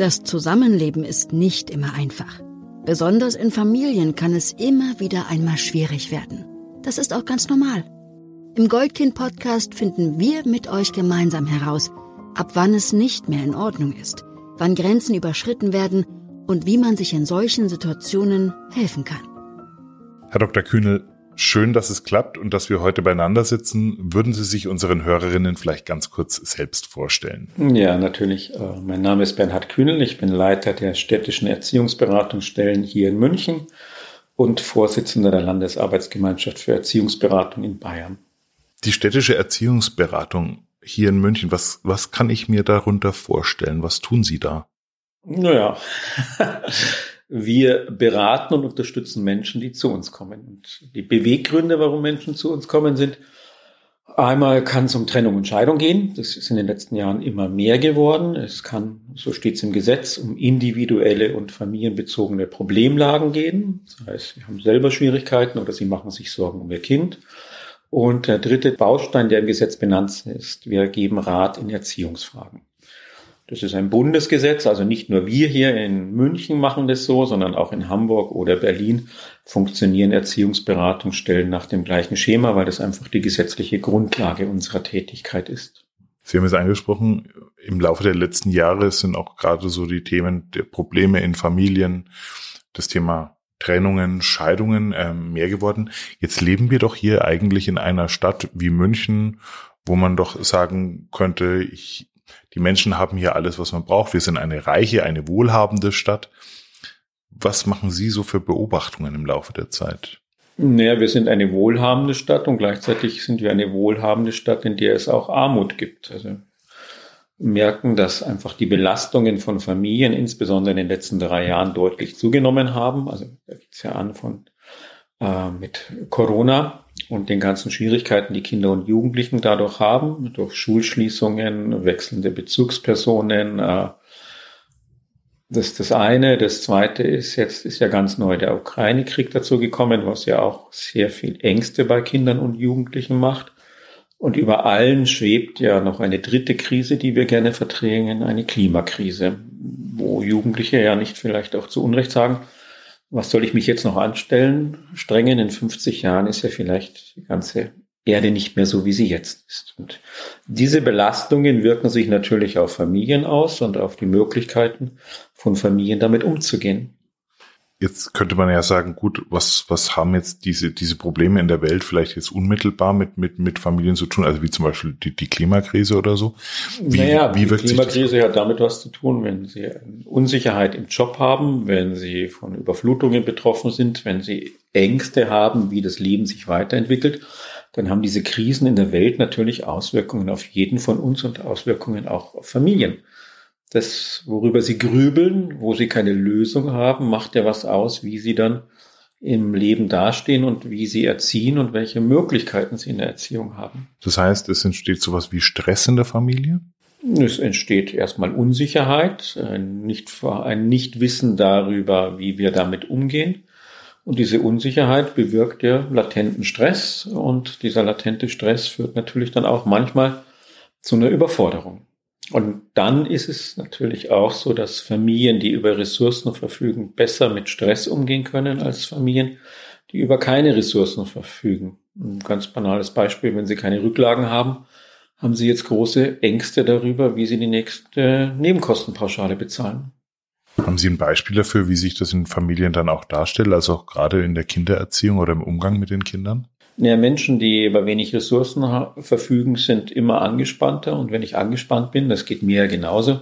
Das Zusammenleben ist nicht immer einfach. Besonders in Familien kann es immer wieder einmal schwierig werden. Das ist auch ganz normal. Im Goldkind-Podcast finden wir mit euch gemeinsam heraus, ab wann es nicht mehr in Ordnung ist, wann Grenzen überschritten werden und wie man sich in solchen Situationen helfen kann. Herr Dr. Kühnel, schön, dass es klappt und dass wir heute beieinander sitzen. Würden Sie sich unseren Hörerinnen vielleicht ganz kurz selbst vorstellen? Ja, natürlich. Äh, mein Name ist Bernhard Kühnel. Ich bin Leiter der städtischen Erziehungsberatungsstellen hier in München und Vorsitzender der Landesarbeitsgemeinschaft für Erziehungsberatung in Bayern. Die städtische Erziehungsberatung hier in München, was, was kann ich mir darunter vorstellen? Was tun Sie da? Naja, wir beraten und unterstützen Menschen, die zu uns kommen. Und die Beweggründe, warum Menschen zu uns kommen, sind einmal kann es um Trennung und Scheidung gehen. Das ist in den letzten Jahren immer mehr geworden. Es kann, so steht es im Gesetz, um individuelle und familienbezogene Problemlagen gehen. Das heißt, sie haben selber Schwierigkeiten oder sie machen sich Sorgen um ihr Kind. Und der dritte Baustein, der im Gesetz benannt ist, wir geben Rat in Erziehungsfragen. Das ist ein Bundesgesetz, also nicht nur wir hier in München machen das so, sondern auch in Hamburg oder Berlin funktionieren Erziehungsberatungsstellen nach dem gleichen Schema, weil das einfach die gesetzliche Grundlage unserer Tätigkeit ist. Sie haben es angesprochen, im Laufe der letzten Jahre sind auch gerade so die Themen der Probleme in Familien, das Thema Trennungen, Scheidungen äh, mehr geworden. Jetzt leben wir doch hier eigentlich in einer Stadt wie München, wo man doch sagen könnte, ich, die Menschen haben hier alles, was man braucht. Wir sind eine reiche, eine wohlhabende Stadt. Was machen Sie so für Beobachtungen im Laufe der Zeit? Naja, wir sind eine wohlhabende Stadt und gleichzeitig sind wir eine wohlhabende Stadt, in der es auch Armut gibt. Also merken, dass einfach die Belastungen von Familien, insbesondere in den letzten drei Jahren, deutlich zugenommen haben. Also da geht's ja an von äh, mit Corona und den ganzen Schwierigkeiten, die Kinder und Jugendlichen dadurch haben, durch Schulschließungen, wechselnde Bezugspersonen. Äh, das ist das eine. Das zweite ist, jetzt ist ja ganz neu der Ukraine-Krieg dazu gekommen, was ja auch sehr viel Ängste bei Kindern und Jugendlichen macht. Und über allen schwebt ja noch eine dritte Krise, die wir gerne verdrängen, eine Klimakrise, wo Jugendliche ja nicht vielleicht auch zu Unrecht sagen, was soll ich mich jetzt noch anstellen? Strengen in 50 Jahren ist ja vielleicht die ganze Erde nicht mehr so, wie sie jetzt ist. Und diese Belastungen wirken sich natürlich auf Familien aus und auf die Möglichkeiten von Familien damit umzugehen. Jetzt könnte man ja sagen, gut, was, was haben jetzt diese, diese Probleme in der Welt vielleicht jetzt unmittelbar mit, mit, mit Familien zu tun? Also wie zum Beispiel die, die Klimakrise oder so? Wie, naja, wie die Klimakrise hat damit was zu tun, wenn Sie Unsicherheit im Job haben, wenn Sie von Überflutungen betroffen sind, wenn Sie Ängste haben, wie das Leben sich weiterentwickelt, dann haben diese Krisen in der Welt natürlich Auswirkungen auf jeden von uns und Auswirkungen auch auf Familien das, worüber sie grübeln, wo sie keine Lösung haben, macht ja was aus, wie sie dann im Leben dastehen und wie sie erziehen und welche Möglichkeiten sie in der Erziehung haben. Das heißt, es entsteht sowas wie Stress in der Familie? Es entsteht erstmal Unsicherheit, ein, nicht, ein Nichtwissen darüber, wie wir damit umgehen. Und diese Unsicherheit bewirkt ja latenten Stress und dieser latente Stress führt natürlich dann auch manchmal zu einer Überforderung. Und dann ist es natürlich auch so, dass Familien, die über Ressourcen verfügen, besser mit Stress umgehen können als Familien, die über keine Ressourcen verfügen. Ein ganz banales Beispiel, wenn sie keine Rücklagen haben, haben sie jetzt große Ängste darüber, wie sie die nächste Nebenkostenpauschale bezahlen. Haben Sie ein Beispiel dafür, wie sich das in Familien dann auch darstellt, also auch gerade in der Kindererziehung oder im Umgang mit den Kindern? Ja, Menschen, die über wenig Ressourcen verfügen, sind immer angespannter. Und wenn ich angespannt bin, das geht mir ja genauso,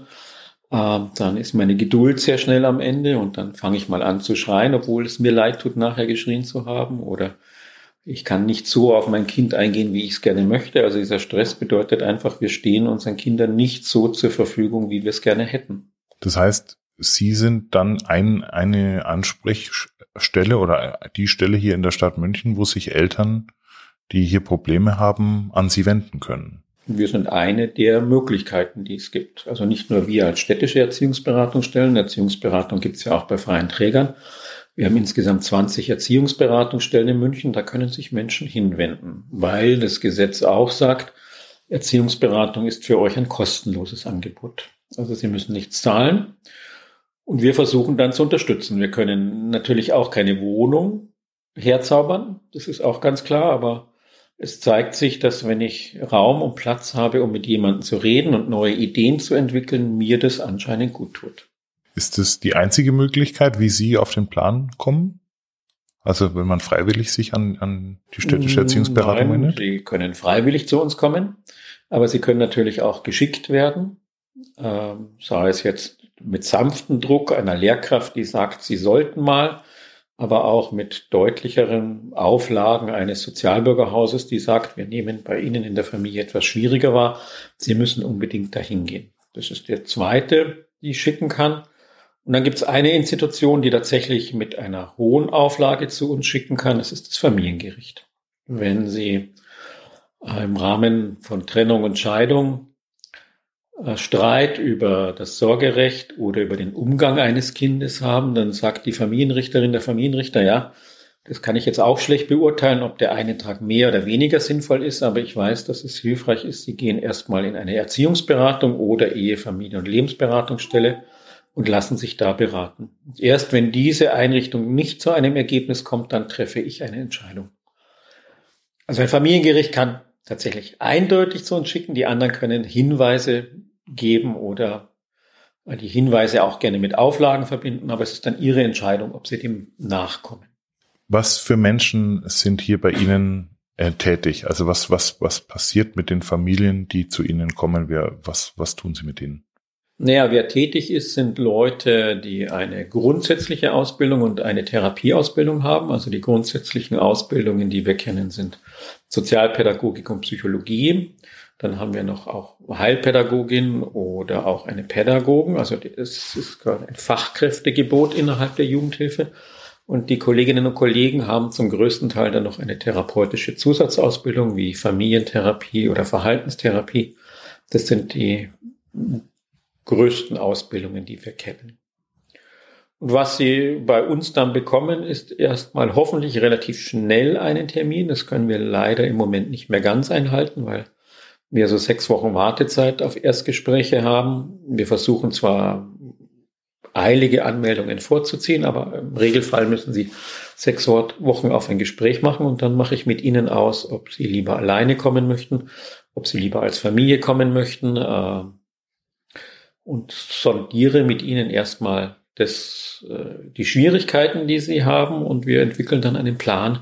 äh, dann ist meine Geduld sehr schnell am Ende und dann fange ich mal an zu schreien, obwohl es mir leid tut, nachher geschrien zu haben. Oder ich kann nicht so auf mein Kind eingehen, wie ich es gerne möchte. Also dieser Stress bedeutet einfach, wir stehen unseren Kindern nicht so zur Verfügung, wie wir es gerne hätten. Das heißt, Sie sind dann ein, eine Ansprechstelle oder die Stelle hier in der Stadt München, wo sich Eltern, die hier Probleme haben, an Sie wenden können. Wir sind eine der Möglichkeiten, die es gibt. Also nicht nur wir als städtische Erziehungsberatungsstellen. Erziehungsberatung gibt es ja auch bei freien Trägern. Wir haben insgesamt 20 Erziehungsberatungsstellen in München. Da können sich Menschen hinwenden, weil das Gesetz auch sagt, Erziehungsberatung ist für euch ein kostenloses Angebot. Also Sie müssen nichts zahlen. Und wir versuchen dann zu unterstützen. Wir können natürlich auch keine Wohnung herzaubern, das ist auch ganz klar, aber es zeigt sich, dass wenn ich Raum und Platz habe, um mit jemandem zu reden und neue Ideen zu entwickeln, mir das anscheinend gut tut. Ist das die einzige Möglichkeit, wie Sie auf den Plan kommen? Also wenn man freiwillig sich an, an die städtische Erziehungsberatung Nein, wendet? Sie können freiwillig zu uns kommen, aber Sie können natürlich auch geschickt werden, ähm, sei es jetzt mit sanftem Druck einer Lehrkraft, die sagt, Sie sollten mal, aber auch mit deutlicheren Auflagen eines Sozialbürgerhauses, die sagt, wir nehmen bei Ihnen in der Familie etwas schwieriger wahr, Sie müssen unbedingt dahin gehen. Das ist der zweite, die ich schicken kann. Und dann gibt es eine Institution, die tatsächlich mit einer hohen Auflage zu uns schicken kann. Das ist das Familiengericht. Wenn Sie im Rahmen von Trennung und Scheidung Streit über das Sorgerecht oder über den Umgang eines Kindes haben, dann sagt die Familienrichterin, der Familienrichter, ja, das kann ich jetzt auch schlecht beurteilen, ob der eine Tag mehr oder weniger sinnvoll ist, aber ich weiß, dass es hilfreich ist. Sie gehen erstmal in eine Erziehungsberatung oder Ehe, Familie und Lebensberatungsstelle und lassen sich da beraten. Erst wenn diese Einrichtung nicht zu einem Ergebnis kommt, dann treffe ich eine Entscheidung. Also ein Familiengericht kann tatsächlich eindeutig zu uns schicken, die anderen können Hinweise geben oder die Hinweise auch gerne mit Auflagen verbinden, aber es ist dann Ihre Entscheidung, ob Sie dem nachkommen. Was für Menschen sind hier bei Ihnen äh, tätig? Also was, was, was passiert mit den Familien, die zu Ihnen kommen? Wer, was, was tun Sie mit ihnen? Naja, wer tätig ist, sind Leute, die eine grundsätzliche Ausbildung und eine Therapieausbildung haben. Also die grundsätzlichen Ausbildungen, die wir kennen, sind Sozialpädagogik und Psychologie. Dann haben wir noch auch Heilpädagogin oder auch eine Pädagogen. Also es ist ein Fachkräftegebot innerhalb der Jugendhilfe. Und die Kolleginnen und Kollegen haben zum größten Teil dann noch eine therapeutische Zusatzausbildung wie Familientherapie oder Verhaltenstherapie. Das sind die größten Ausbildungen, die wir kennen. Und was Sie bei uns dann bekommen, ist erstmal hoffentlich relativ schnell einen Termin. Das können wir leider im Moment nicht mehr ganz einhalten, weil wir so sechs Wochen Wartezeit auf Erstgespräche haben. Wir versuchen zwar eilige Anmeldungen vorzuziehen, aber im Regelfall müssen Sie sechs Wochen auf ein Gespräch machen und dann mache ich mit Ihnen aus, ob Sie lieber alleine kommen möchten, ob Sie lieber als Familie kommen möchten äh, und sondiere mit Ihnen erstmal das, äh, die Schwierigkeiten, die Sie haben und wir entwickeln dann einen Plan,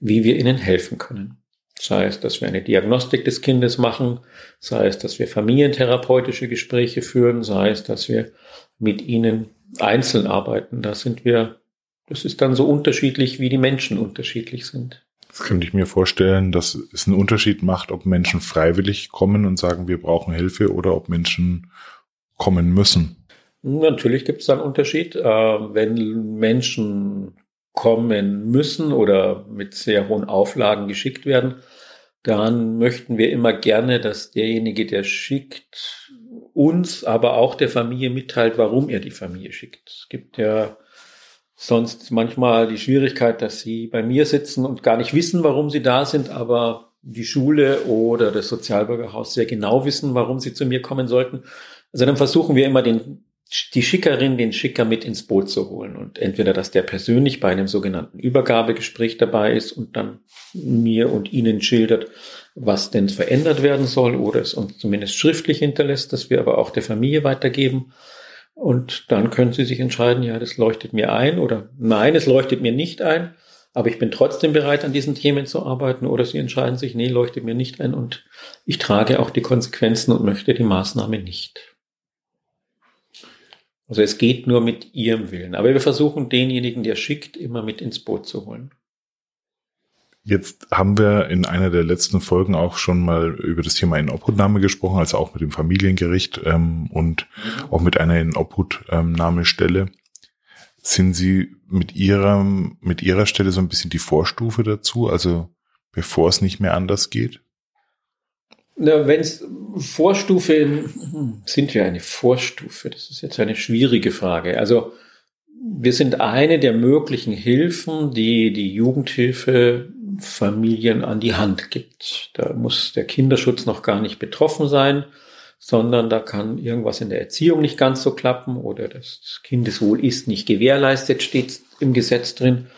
wie wir Ihnen helfen können. Sei es, dass wir eine Diagnostik des Kindes machen, sei es, dass wir familientherapeutische Gespräche führen, sei es, dass wir mit ihnen einzeln arbeiten. Da sind wir, das ist dann so unterschiedlich, wie die Menschen unterschiedlich sind. Das könnte ich mir vorstellen, dass es einen Unterschied macht, ob Menschen freiwillig kommen und sagen, wir brauchen Hilfe oder ob Menschen kommen müssen. Natürlich gibt es da einen Unterschied. Äh, wenn Menschen kommen müssen oder mit sehr hohen Auflagen geschickt werden, dann möchten wir immer gerne, dass derjenige, der schickt, uns, aber auch der Familie mitteilt, warum er die Familie schickt. Es gibt ja sonst manchmal die Schwierigkeit, dass sie bei mir sitzen und gar nicht wissen, warum sie da sind, aber die Schule oder das Sozialbürgerhaus sehr genau wissen, warum sie zu mir kommen sollten. Also dann versuchen wir immer den die Schickerin den Schicker mit ins Boot zu holen und entweder, dass der persönlich bei einem sogenannten Übergabegespräch dabei ist und dann mir und Ihnen schildert, was denn verändert werden soll oder es uns zumindest schriftlich hinterlässt, dass wir aber auch der Familie weitergeben. Und dann können Sie sich entscheiden, ja, das leuchtet mir ein oder nein, es leuchtet mir nicht ein, aber ich bin trotzdem bereit, an diesen Themen zu arbeiten oder Sie entscheiden sich, nee, leuchtet mir nicht ein und ich trage auch die Konsequenzen und möchte die Maßnahme nicht. Also es geht nur mit ihrem Willen. Aber wir versuchen denjenigen, der schickt, immer mit ins Boot zu holen. Jetzt haben wir in einer der letzten Folgen auch schon mal über das Thema Inobhutnahme gesprochen, also auch mit dem Familiengericht ähm, und mhm. auch mit einer Inobhutnahmestelle. Sind Sie mit Ihrer, mit Ihrer Stelle so ein bisschen die Vorstufe dazu, also bevor es nicht mehr anders geht? Wenn es Vorstufe, sind wir eine Vorstufe? Das ist jetzt eine schwierige Frage. Also wir sind eine der möglichen Hilfen, die die Jugendhilfe Familien an die Hand gibt. Da muss der Kinderschutz noch gar nicht betroffen sein. sondern da kann irgendwas in der Erziehung nicht ganz so klappen oder das Kindeswohl ist nicht gewährleistet, steht im Gesetz drin.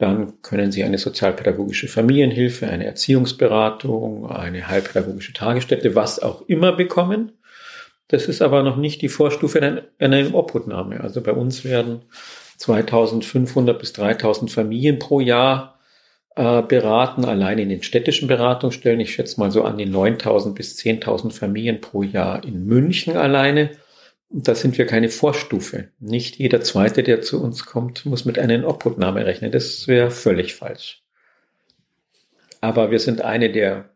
Dann können Sie eine sozialpädagogische Familienhilfe, eine Erziehungsberatung, eine heilpädagogische Tagesstätte, was auch immer bekommen. Das ist aber noch nicht die Vorstufe einer Obhutnahme. Also bei uns werden 2500 bis 3000 Familien pro Jahr äh, beraten, allein in den städtischen Beratungsstellen. Ich schätze mal so an die 9000 bis 10.000 Familien pro Jahr in München alleine. Da sind wir keine Vorstufe. Nicht jeder Zweite, der zu uns kommt, muss mit einer Obhutnahme rechnen. Das wäre völlig falsch. Aber wir sind eine der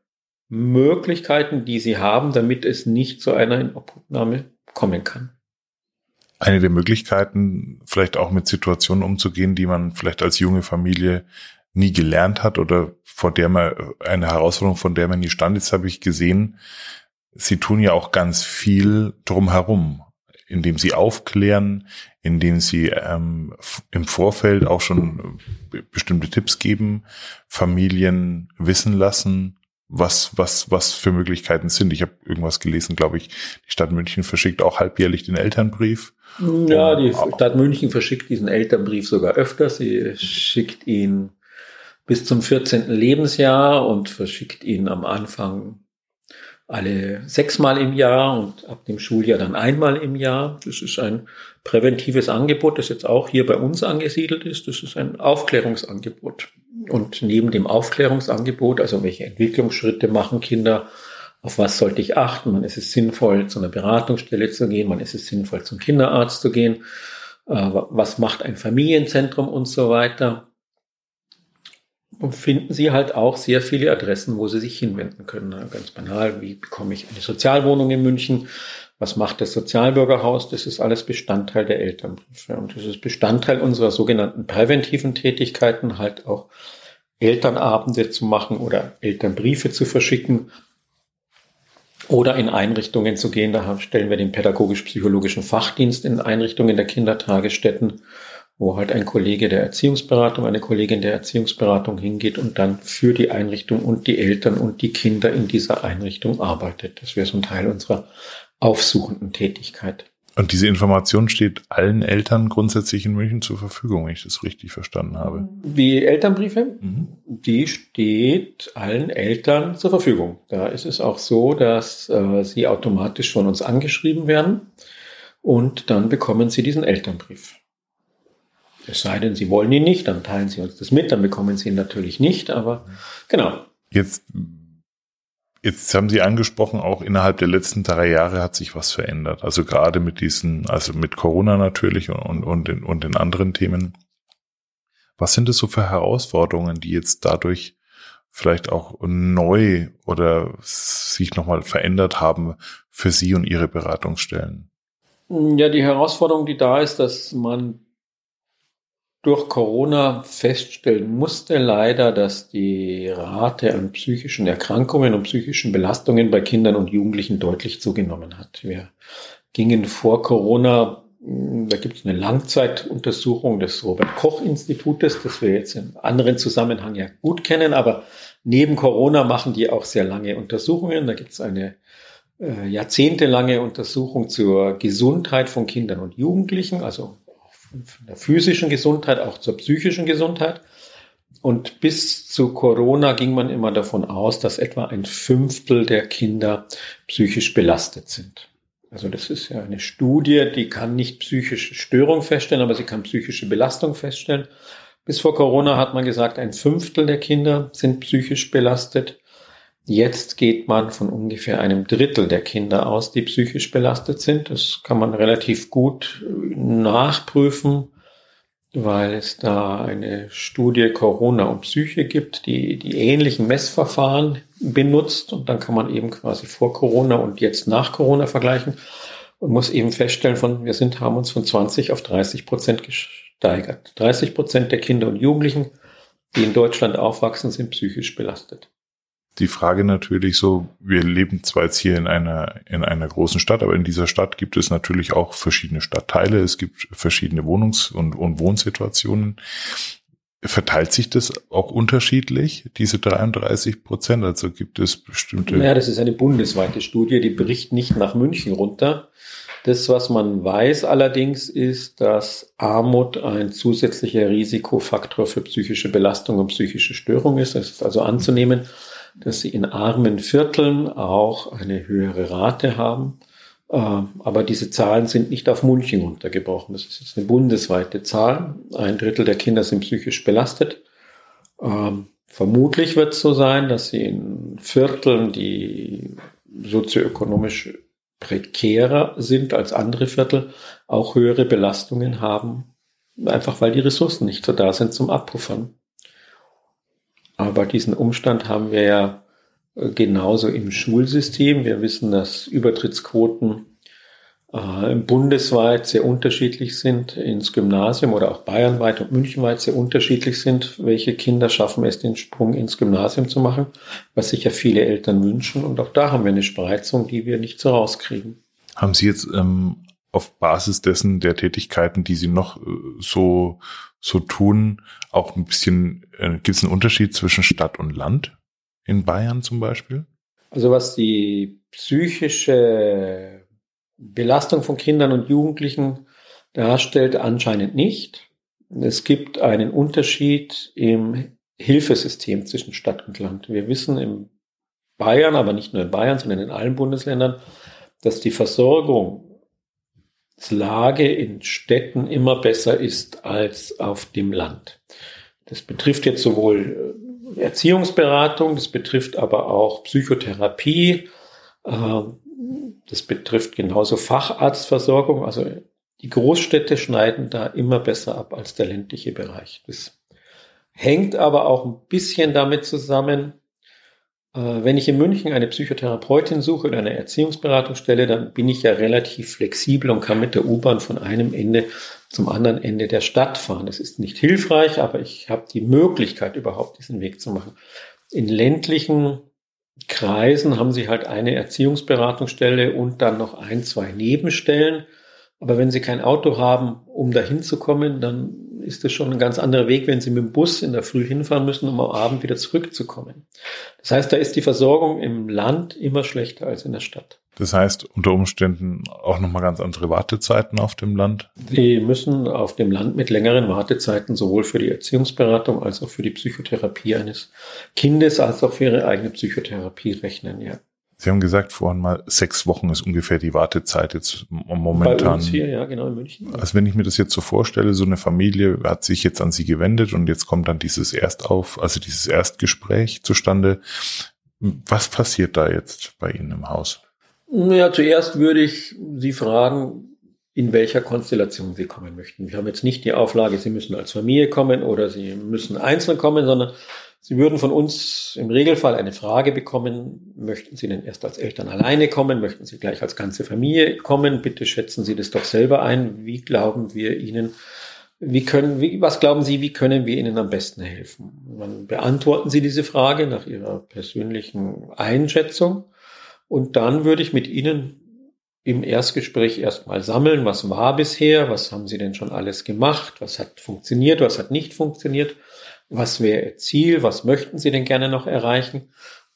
Möglichkeiten, die sie haben, damit es nicht zu einer Obhutnahme kommen kann. Eine der Möglichkeiten, vielleicht auch mit Situationen umzugehen, die man vielleicht als junge Familie nie gelernt hat oder vor der man eine Herausforderung, von der man nie stand ist, habe ich gesehen, sie tun ja auch ganz viel drumherum, indem sie aufklären, indem sie ähm, im Vorfeld auch schon bestimmte Tipps geben, Familien wissen lassen, was, was, was für Möglichkeiten sind. Ich habe irgendwas gelesen, glaube ich, die Stadt München verschickt auch halbjährlich den Elternbrief. Ja, die Stadt München verschickt diesen Elternbrief sogar öfter. Sie schickt ihn bis zum 14. Lebensjahr und verschickt ihn am Anfang alle sechsmal im Jahr und ab dem Schuljahr dann einmal im Jahr. Das ist ein präventives Angebot, das jetzt auch hier bei uns angesiedelt ist. Das ist ein Aufklärungsangebot. Und neben dem Aufklärungsangebot, also welche Entwicklungsschritte machen Kinder, auf was sollte ich achten, wann ist es sinnvoll, zu einer Beratungsstelle zu gehen, wann ist es sinnvoll, zum Kinderarzt zu gehen, äh, was macht ein Familienzentrum und so weiter und finden Sie halt auch sehr viele Adressen, wo Sie sich hinwenden können. Ganz banal, wie bekomme ich eine Sozialwohnung in München? Was macht das Sozialbürgerhaus? Das ist alles Bestandteil der Elternbriefe. Und das ist Bestandteil unserer sogenannten präventiven Tätigkeiten, halt auch Elternabende zu machen oder Elternbriefe zu verschicken oder in Einrichtungen zu gehen. Da stellen wir den pädagogisch-psychologischen Fachdienst in Einrichtungen der Kindertagesstätten wo halt ein Kollege der Erziehungsberatung, eine Kollegin der Erziehungsberatung hingeht und dann für die Einrichtung und die Eltern und die Kinder in dieser Einrichtung arbeitet. Das wäre so ein Teil unserer aufsuchenden Tätigkeit. Und diese Information steht allen Eltern grundsätzlich in München zur Verfügung, wenn ich das richtig verstanden habe. Die Elternbriefe, mhm. die steht allen Eltern zur Verfügung. Da ist es auch so, dass äh, sie automatisch von uns angeschrieben werden und dann bekommen sie diesen Elternbrief. Es sei denn, Sie wollen ihn nicht, dann teilen Sie uns das mit, dann bekommen Sie ihn natürlich nicht, aber genau. Jetzt, jetzt haben Sie angesprochen, auch innerhalb der letzten drei Jahre hat sich was verändert. Also gerade mit diesen, also mit Corona natürlich und, und, und, den, und den anderen Themen. Was sind es so für Herausforderungen, die jetzt dadurch vielleicht auch neu oder sich nochmal verändert haben für Sie und Ihre Beratungsstellen? Ja, die Herausforderung, die da ist, dass man durch Corona feststellen musste leider, dass die Rate an psychischen Erkrankungen und psychischen Belastungen bei Kindern und Jugendlichen deutlich zugenommen hat. Wir gingen vor Corona, hm, da gibt es eine Langzeituntersuchung des Robert Koch Institutes, das wir jetzt in anderen Zusammenhang ja gut kennen, aber neben Corona machen die auch sehr lange Untersuchungen. Da gibt es eine äh, jahrzehntelange Untersuchung zur Gesundheit von Kindern und Jugendlichen, also von der physischen Gesundheit auch zur psychischen Gesundheit. Und bis zu Corona ging man immer davon aus, dass etwa ein Fünftel der Kinder psychisch belastet sind. Also das ist ja eine Studie, die kann nicht psychische Störung feststellen, aber sie kann psychische Belastung feststellen. Bis vor Corona hat man gesagt, ein Fünftel der Kinder sind psychisch belastet. Jetzt geht man von ungefähr einem Drittel der Kinder aus, die psychisch belastet sind. Das kann man relativ gut nachprüfen, weil es da eine Studie Corona und Psyche gibt, die die ähnlichen Messverfahren benutzt. Und dann kann man eben quasi vor Corona und jetzt nach Corona vergleichen und muss eben feststellen, von, wir sind, haben uns von 20 auf 30 Prozent gesteigert. 30 Prozent der Kinder und Jugendlichen, die in Deutschland aufwachsen, sind psychisch belastet die Frage natürlich so, wir leben zwar jetzt hier in einer, in einer großen Stadt, aber in dieser Stadt gibt es natürlich auch verschiedene Stadtteile, es gibt verschiedene Wohnungs- und, und Wohnsituationen. verteilt sich das auch unterschiedlich, diese 33 Prozent? Also gibt es bestimmte. Ja, das ist eine bundesweite Studie, die bricht nicht nach München runter. Das, was man weiß allerdings, ist, dass Armut ein zusätzlicher Risikofaktor für psychische Belastung und psychische Störung ist. Es ist also anzunehmen, dass sie in armen Vierteln auch eine höhere Rate haben. Ähm, aber diese Zahlen sind nicht auf München runtergebrochen. Das ist jetzt eine bundesweite Zahl. Ein Drittel der Kinder sind psychisch belastet. Ähm, vermutlich wird es so sein, dass sie in Vierteln, die sozioökonomisch prekärer sind als andere Viertel, auch höhere Belastungen haben, einfach weil die Ressourcen nicht so da sind zum Abpuffern. Aber diesen Umstand haben wir ja äh, genauso im Schulsystem. Wir wissen, dass Übertrittsquoten äh, bundesweit sehr unterschiedlich sind, ins Gymnasium oder auch bayernweit und münchenweit sehr unterschiedlich sind. Welche Kinder schaffen es, den Sprung ins Gymnasium zu machen, was sich ja viele Eltern wünschen. Und auch da haben wir eine Spreizung, die wir nicht so rauskriegen. Haben Sie jetzt ähm, auf Basis dessen der Tätigkeiten, die Sie noch äh, so, so tun, auch ein bisschen, gibt es einen Unterschied zwischen Stadt und Land? In Bayern zum Beispiel? Also was die psychische Belastung von Kindern und Jugendlichen darstellt, anscheinend nicht. Es gibt einen Unterschied im Hilfesystem zwischen Stadt und Land. Wir wissen in Bayern, aber nicht nur in Bayern, sondern in allen Bundesländern, dass die Versorgungslage in Städten immer besser ist als auf dem Land. Das betrifft jetzt sowohl äh, Erziehungsberatung, das betrifft aber auch Psychotherapie, ähm, das betrifft genauso Facharztversorgung. Also die Großstädte schneiden da immer besser ab als der ländliche Bereich. Das hängt aber auch ein bisschen damit zusammen, äh, wenn ich in München eine Psychotherapeutin suche oder eine Erziehungsberatungsstelle, dann bin ich ja relativ flexibel und kann mit der U-Bahn von einem Ende zum anderen Ende der Stadt fahren. Das ist nicht hilfreich, aber ich habe die Möglichkeit, überhaupt diesen Weg zu machen. In ländlichen Kreisen haben sie halt eine Erziehungsberatungsstelle und dann noch ein, zwei Nebenstellen. Aber wenn sie kein Auto haben, um dahin zu kommen, dann ist das schon ein ganz anderer Weg, wenn sie mit dem Bus in der Früh hinfahren müssen, um am Abend wieder zurückzukommen. Das heißt, da ist die Versorgung im Land immer schlechter als in der Stadt. Das heißt, unter Umständen auch nochmal ganz andere Wartezeiten auf dem Land? Sie müssen auf dem Land mit längeren Wartezeiten sowohl für die Erziehungsberatung als auch für die Psychotherapie eines Kindes als auch für ihre eigene Psychotherapie rechnen, ja. Sie haben gesagt vorhin mal, sechs Wochen ist ungefähr die Wartezeit jetzt momentan. Bei uns hier, ja, genau in München. Also wenn ich mir das jetzt so vorstelle, so eine Familie hat sich jetzt an Sie gewendet und jetzt kommt dann dieses Erstauf, also dieses Erstgespräch zustande. Was passiert da jetzt bei Ihnen im Haus? Naja, zuerst würde ich Sie fragen, in welcher Konstellation Sie kommen möchten. Wir haben jetzt nicht die Auflage, Sie müssen als Familie kommen oder Sie müssen einzeln kommen, sondern Sie würden von uns im Regelfall eine Frage bekommen, möchten Sie denn erst als Eltern alleine kommen, möchten Sie gleich als ganze Familie kommen? Bitte schätzen Sie das doch selber ein. Wie glauben wir Ihnen, wie können, wie, was glauben Sie, wie können wir Ihnen am besten helfen? Dann beantworten Sie diese Frage nach Ihrer persönlichen Einschätzung und dann würde ich mit Ihnen im Erstgespräch erstmal sammeln, was war bisher, was haben Sie denn schon alles gemacht, was hat funktioniert, was hat nicht funktioniert, was wäre Ihr Ziel, was möchten Sie denn gerne noch erreichen.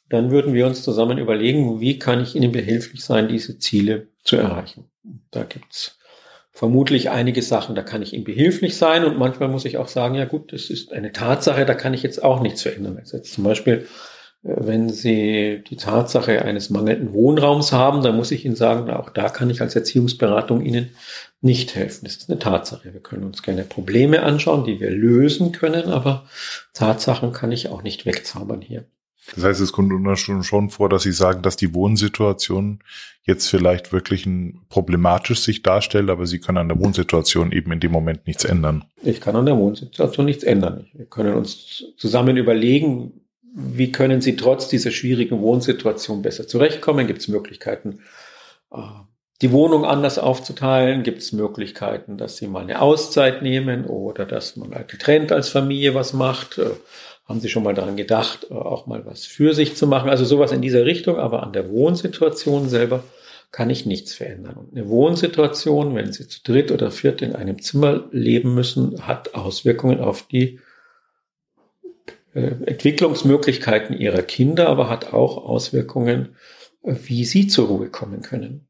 Dann würden wir uns zusammen überlegen, wie kann ich Ihnen behilflich sein, diese Ziele zu erreichen. Da gibt's vermutlich einige Sachen, da kann ich Ihnen behilflich sein und manchmal muss ich auch sagen, ja gut, das ist eine Tatsache, da kann ich jetzt auch nichts verändern. Jetzt zum Beispiel wenn Sie die Tatsache eines mangelnden Wohnraums haben, dann muss ich Ihnen sagen, auch da kann ich als Erziehungsberatung Ihnen nicht helfen. Das ist eine Tatsache. Wir können uns gerne Probleme anschauen, die wir lösen können, aber Tatsachen kann ich auch nicht wegzaubern hier. Das heißt, es kommt schon, schon vor, dass Sie sagen, dass die Wohnsituation jetzt vielleicht wirklich ein problematisch sich darstellt, aber Sie können an der Wohnsituation eben in dem Moment nichts ändern. Ich kann an der Wohnsituation nichts ändern. Wir können uns zusammen überlegen, wie können Sie trotz dieser schwierigen Wohnsituation besser zurechtkommen? Gibt es Möglichkeiten, äh, die Wohnung anders aufzuteilen? Gibt es Möglichkeiten, dass Sie mal eine Auszeit nehmen oder dass man halt getrennt als Familie was macht? Äh, haben Sie schon mal daran gedacht, äh, auch mal was für sich zu machen? Also sowas in dieser Richtung, aber an der Wohnsituation selber kann ich nichts verändern. Und eine Wohnsituation, wenn Sie zu dritt oder viert in einem Zimmer leben müssen, hat Auswirkungen auf die Entwicklungsmöglichkeiten ihrer Kinder, aber hat auch Auswirkungen, äh, wie sie zur Ruhe kommen können.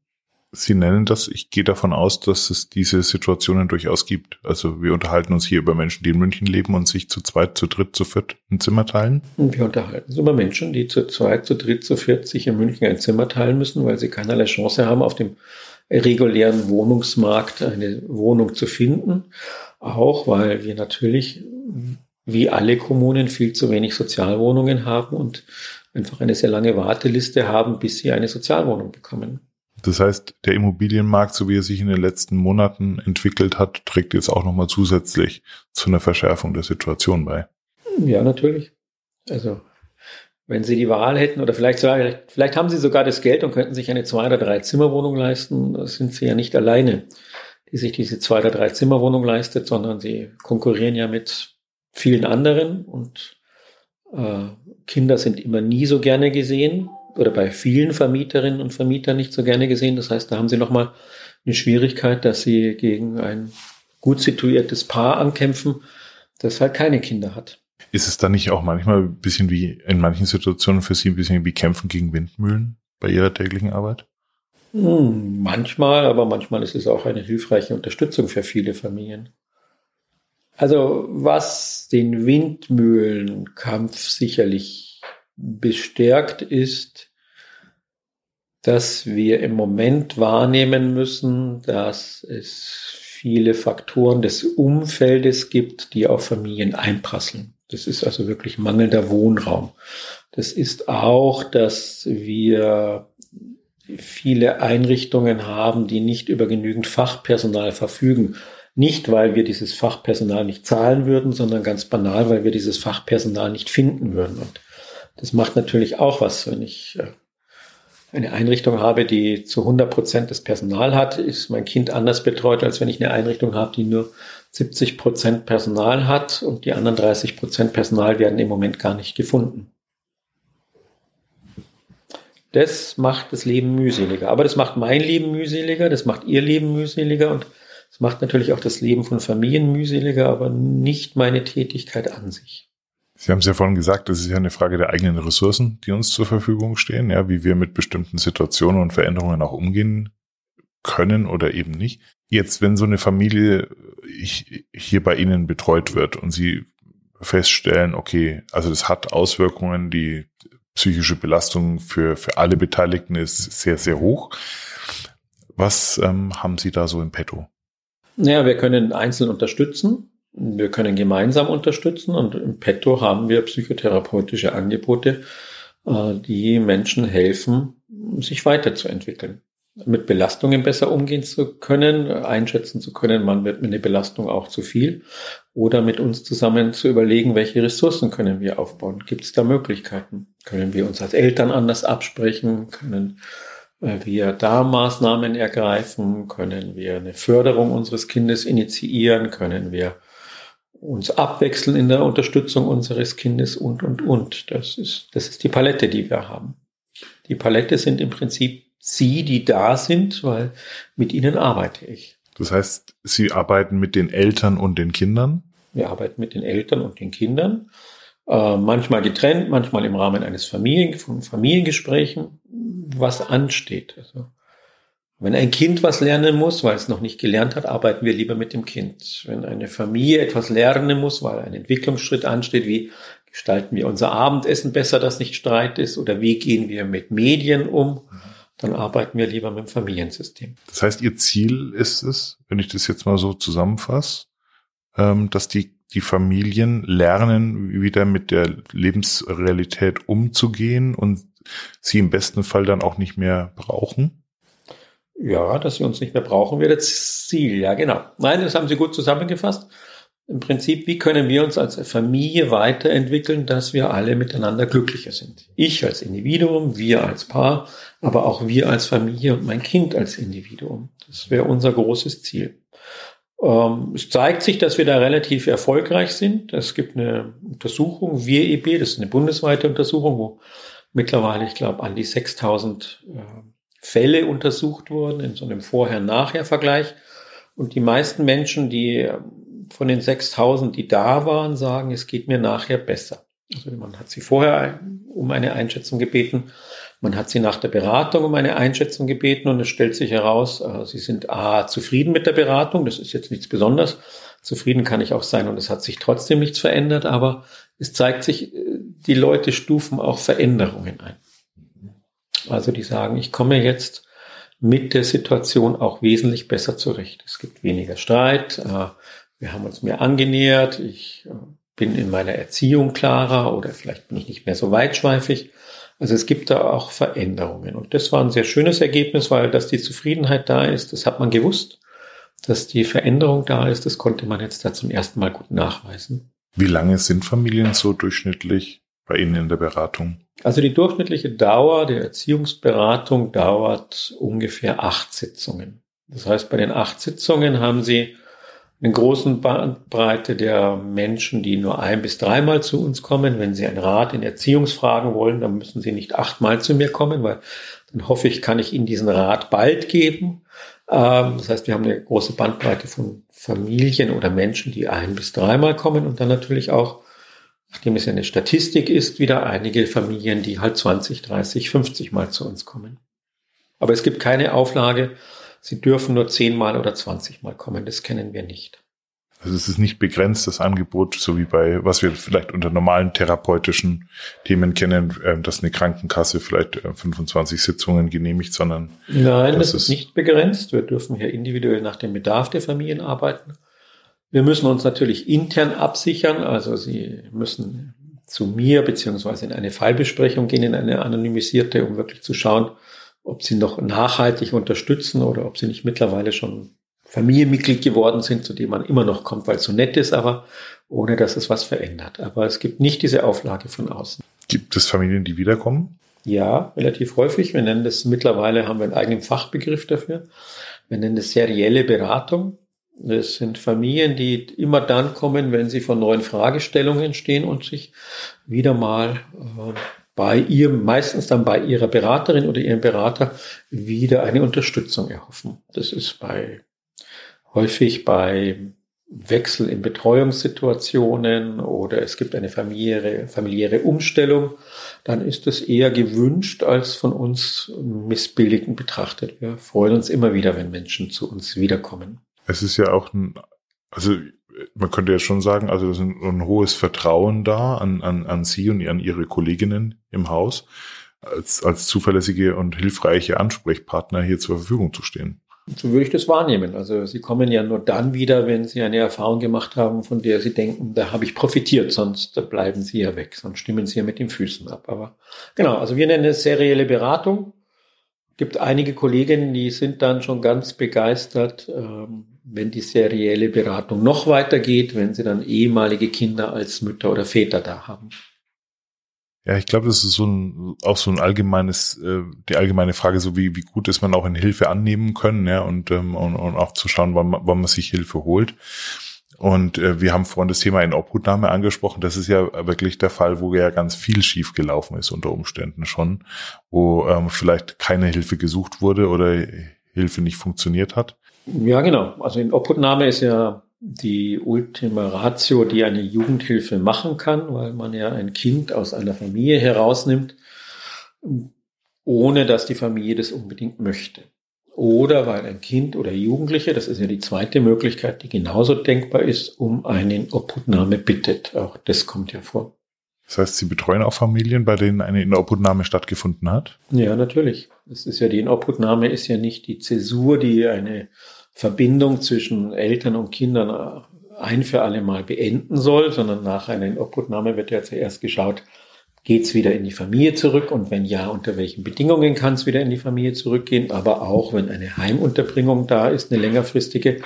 Sie nennen das, ich gehe davon aus, dass es diese Situationen durchaus gibt. Also wir unterhalten uns hier über Menschen, die in München leben und sich zu zweit, zu dritt, zu viert ein Zimmer teilen. Und wir unterhalten uns über Menschen, die zu zweit, zu dritt, zu viert sich in München ein Zimmer teilen müssen, weil sie keinerlei Chance haben, auf dem regulären Wohnungsmarkt eine Wohnung zu finden. Auch weil wir natürlich, wie alle Kommunen, viel zu wenig Sozialwohnungen haben und einfach eine sehr lange Warteliste haben, bis sie eine Sozialwohnung bekommen. Das heißt, der Immobilienmarkt, so wie er sich in den letzten Monaten entwickelt hat, trägt jetzt auch nochmal zusätzlich zu einer Verschärfung der Situation bei. Ja, natürlich. Also, wenn Sie die Wahl hätten oder vielleicht, vielleicht haben Sie sogar das Geld und könnten sich eine zwei- oder drei Zimmerwohnung leisten, sind Sie ja nicht alleine, die sich diese zwei- oder drei Zimmerwohnung leistet, sondern Sie konkurrieren ja mit vielen anderen und äh, Kinder sind immer nie so gerne gesehen oder bei vielen Vermieterinnen und Vermietern nicht so gerne gesehen. Das heißt, da haben sie nochmal eine Schwierigkeit, dass sie gegen ein gut situiertes Paar ankämpfen, das halt keine Kinder hat. Ist es dann nicht auch manchmal ein bisschen wie, in manchen Situationen für Sie ein bisschen wie Kämpfen gegen Windmühlen bei Ihrer täglichen Arbeit? Hm, manchmal, aber manchmal ist es auch eine hilfreiche Unterstützung für viele Familien. Also was den Windmühlenkampf sicherlich bestärkt ist, dass wir im Moment wahrnehmen müssen, dass es viele Faktoren des Umfeldes gibt, die auf Familien einprasseln. Das ist also wirklich mangelnder Wohnraum. Das ist auch, dass wir viele Einrichtungen haben, die nicht über genügend Fachpersonal verfügen. Nicht, weil wir dieses Fachpersonal nicht zahlen würden, sondern ganz banal, weil wir dieses Fachpersonal nicht finden würden. Und das macht natürlich auch was, wenn ich äh, eine Einrichtung habe, die zu 100 Prozent das Personal hat, ist mein Kind anders betreut, als wenn ich eine Einrichtung habe, die nur 70 Prozent Personal hat und die anderen 30 Prozent Personal werden im Moment gar nicht gefunden. Das macht das Leben mühseliger. Aber das macht mein Leben mühseliger, das macht ihr Leben mühseliger und macht natürlich auch das Leben von Familien mühseliger, aber nicht meine Tätigkeit an sich. Sie haben es ja vorhin gesagt, es ist ja eine Frage der eigenen Ressourcen, die uns zur Verfügung stehen, ja, wie wir mit bestimmten Situationen und Veränderungen auch umgehen können oder eben nicht. Jetzt, wenn so eine Familie hier bei Ihnen betreut wird und Sie feststellen, okay, also das hat Auswirkungen, die psychische Belastung für, für alle Beteiligten ist sehr, sehr hoch. Was ähm, haben Sie da so im Petto? Naja, wir können einzeln unterstützen. Wir können gemeinsam unterstützen und im Petto haben wir psychotherapeutische Angebote, äh, die Menschen helfen, sich weiterzuentwickeln, mit Belastungen besser umgehen zu können, einschätzen zu können, wann wird mir eine Belastung auch zu viel oder mit uns zusammen zu überlegen, welche Ressourcen können wir aufbauen. Gibt es da Möglichkeiten? Können wir uns als Eltern anders absprechen? Können wir da Maßnahmen ergreifen? Können wir eine Förderung unseres Kindes initiieren? Können wir uns abwechseln in der Unterstützung unseres Kindes und, und, und. Das ist, das ist die Palette, die wir haben. Die Palette sind im Prinzip Sie, die da sind, weil mit ihnen arbeite ich. Das heißt, Sie arbeiten mit den Eltern und den Kindern? Wir arbeiten mit den Eltern und den Kindern. Äh, manchmal getrennt, manchmal im Rahmen eines Familien, von Familiengesprächen, was ansteht. Also wenn ein Kind was lernen muss, weil es noch nicht gelernt hat, arbeiten wir lieber mit dem Kind. Wenn eine Familie etwas lernen muss, weil ein Entwicklungsschritt ansteht, wie gestalten wir unser Abendessen besser, dass nicht Streit ist, oder wie gehen wir mit Medien um, dann arbeiten wir lieber mit dem Familiensystem. Das heißt, Ihr Ziel ist es, wenn ich das jetzt mal so zusammenfasse, ähm, dass die, die Familien lernen, wieder mit der Lebensrealität umzugehen und sie im besten Fall dann auch nicht mehr brauchen? Ja, dass sie uns nicht mehr brauchen, wäre das Ziel. Ja, genau. Nein, das haben Sie gut zusammengefasst. Im Prinzip, wie können wir uns als Familie weiterentwickeln, dass wir alle miteinander glücklicher sind? Ich als Individuum, wir als Paar, aber auch wir als Familie und mein Kind als Individuum. Das wäre unser großes Ziel. Ähm, es zeigt sich, dass wir da relativ erfolgreich sind. Es gibt eine Untersuchung, Wir EB, das ist eine bundesweite Untersuchung, wo mittlerweile, ich glaube, an die 6000 Fälle untersucht wurden in so einem Vorher-Nachher-Vergleich. Und die meisten Menschen, die von den 6000, die da waren, sagen, es geht mir nachher besser. Also man hat sie vorher um eine Einschätzung gebeten. Man hat sie nach der Beratung um eine Einschätzung gebeten und es stellt sich heraus, äh, sie sind A, zufrieden mit der Beratung. Das ist jetzt nichts Besonderes. Zufrieden kann ich auch sein und es hat sich trotzdem nichts verändert, aber es zeigt sich, äh, die Leute stufen auch Veränderungen ein. Also die sagen, ich komme jetzt mit der Situation auch wesentlich besser zurecht. Es gibt weniger Streit, äh, wir haben uns mehr angenähert, ich bin in meiner Erziehung klarer oder vielleicht bin ich nicht mehr so weitschweifig. Also es gibt da auch Veränderungen. Und das war ein sehr schönes Ergebnis, weil dass die Zufriedenheit da ist, das hat man gewusst. Dass die Veränderung da ist, das konnte man jetzt da zum ersten Mal gut nachweisen. Wie lange sind Familien so durchschnittlich bei Ihnen in der Beratung? Also die durchschnittliche Dauer der Erziehungsberatung dauert ungefähr acht Sitzungen. Das heißt, bei den acht Sitzungen haben Sie eine großen Bandbreite der Menschen, die nur ein bis dreimal zu uns kommen. Wenn Sie einen Rat in Erziehungsfragen wollen, dann müssen Sie nicht achtmal zu mir kommen, weil dann hoffe ich, kann ich Ihnen diesen Rat bald geben. Ähm, das heißt, wir haben eine große Bandbreite von Familien oder Menschen, die ein bis dreimal kommen und dann natürlich auch, nachdem es ja eine Statistik ist, wieder einige Familien, die halt 20, 30, 50 Mal zu uns kommen. Aber es gibt keine Auflage, Sie dürfen nur zehnmal oder zwanzigmal kommen. Das kennen wir nicht. Also es ist nicht begrenzt, das Angebot, so wie bei, was wir vielleicht unter normalen therapeutischen Themen kennen, ähm, dass eine Krankenkasse vielleicht 25 äh, Sitzungen genehmigt, sondern. Nein, das, das ist nicht begrenzt. Wir dürfen hier individuell nach dem Bedarf der Familien arbeiten. Wir müssen uns natürlich intern absichern. Also Sie müssen zu mir beziehungsweise in eine Fallbesprechung gehen, in eine anonymisierte, um wirklich zu schauen, ob sie noch nachhaltig unterstützen oder ob sie nicht mittlerweile schon Familienmitglied geworden sind, zu dem man immer noch kommt, weil es so nett ist, aber ohne dass es was verändert. Aber es gibt nicht diese Auflage von außen. Gibt es Familien, die wiederkommen? Ja, relativ häufig. Wir nennen das mittlerweile, haben wir einen eigenen Fachbegriff dafür. Wir nennen das serielle Beratung. Das sind Familien, die immer dann kommen, wenn sie vor neuen Fragestellungen stehen und sich wieder mal äh, bei ihr, meistens dann bei ihrer Beraterin oder ihrem Berater wieder eine Unterstützung erhoffen. Das ist bei häufig bei Wechsel in Betreuungssituationen oder es gibt eine familiäre, familiäre Umstellung, dann ist es eher gewünscht als von uns missbilligend betrachtet. Wir freuen uns immer wieder, wenn Menschen zu uns wiederkommen. Es ist ja auch ein, also man könnte ja schon sagen, also es ist ein, ein hohes Vertrauen da an, an, an Sie und an Ihre Kolleginnen im Haus, als, als zuverlässige und hilfreiche Ansprechpartner hier zur Verfügung zu stehen. So würde ich das wahrnehmen. Also Sie kommen ja nur dann wieder, wenn Sie eine Erfahrung gemacht haben, von der Sie denken, da habe ich profitiert, sonst bleiben Sie ja weg, sonst stimmen Sie ja mit den Füßen ab. Aber genau, also wir nennen es serielle Beratung. Gibt einige Kolleginnen, die sind dann schon ganz begeistert, ähm, wenn die serielle Beratung noch weitergeht, wenn sie dann ehemalige Kinder als Mütter oder Väter da haben. Ja, ich glaube, das ist so ein, auch so ein allgemeines, äh, die allgemeine Frage, so wie, wie gut ist man auch in Hilfe annehmen können, ja, und, ähm, und, und auch zu schauen, wann, wann man sich Hilfe holt. Und äh, wir haben vorhin das Thema in Obhutnahme angesprochen. Das ist ja wirklich der Fall, wo ja ganz viel schief gelaufen ist unter Umständen schon, wo ähm, vielleicht keine Hilfe gesucht wurde oder Hilfe nicht funktioniert hat. Ja, genau. Also in Obhutnahme ist ja die Ultima Ratio, die eine Jugendhilfe machen kann, weil man ja ein Kind aus einer Familie herausnimmt, ohne dass die Familie das unbedingt möchte. Oder weil ein Kind oder Jugendliche, das ist ja die zweite Möglichkeit, die genauso denkbar ist, um eine Obhutnahme bittet. Auch das kommt ja vor. Das heißt, Sie betreuen auch Familien, bei denen eine Inobhutnahme stattgefunden hat? Ja, natürlich. Das ist ja die Inobhutnahme ist ja nicht die Zäsur, die eine Verbindung zwischen Eltern und Kindern ein für alle Mal beenden soll, sondern nach einer Inobhutnahme wird ja zuerst geschaut, geht es wieder in die Familie zurück und wenn ja, unter welchen Bedingungen kann es wieder in die Familie zurückgehen, aber auch wenn eine Heimunterbringung da ist, eine längerfristige,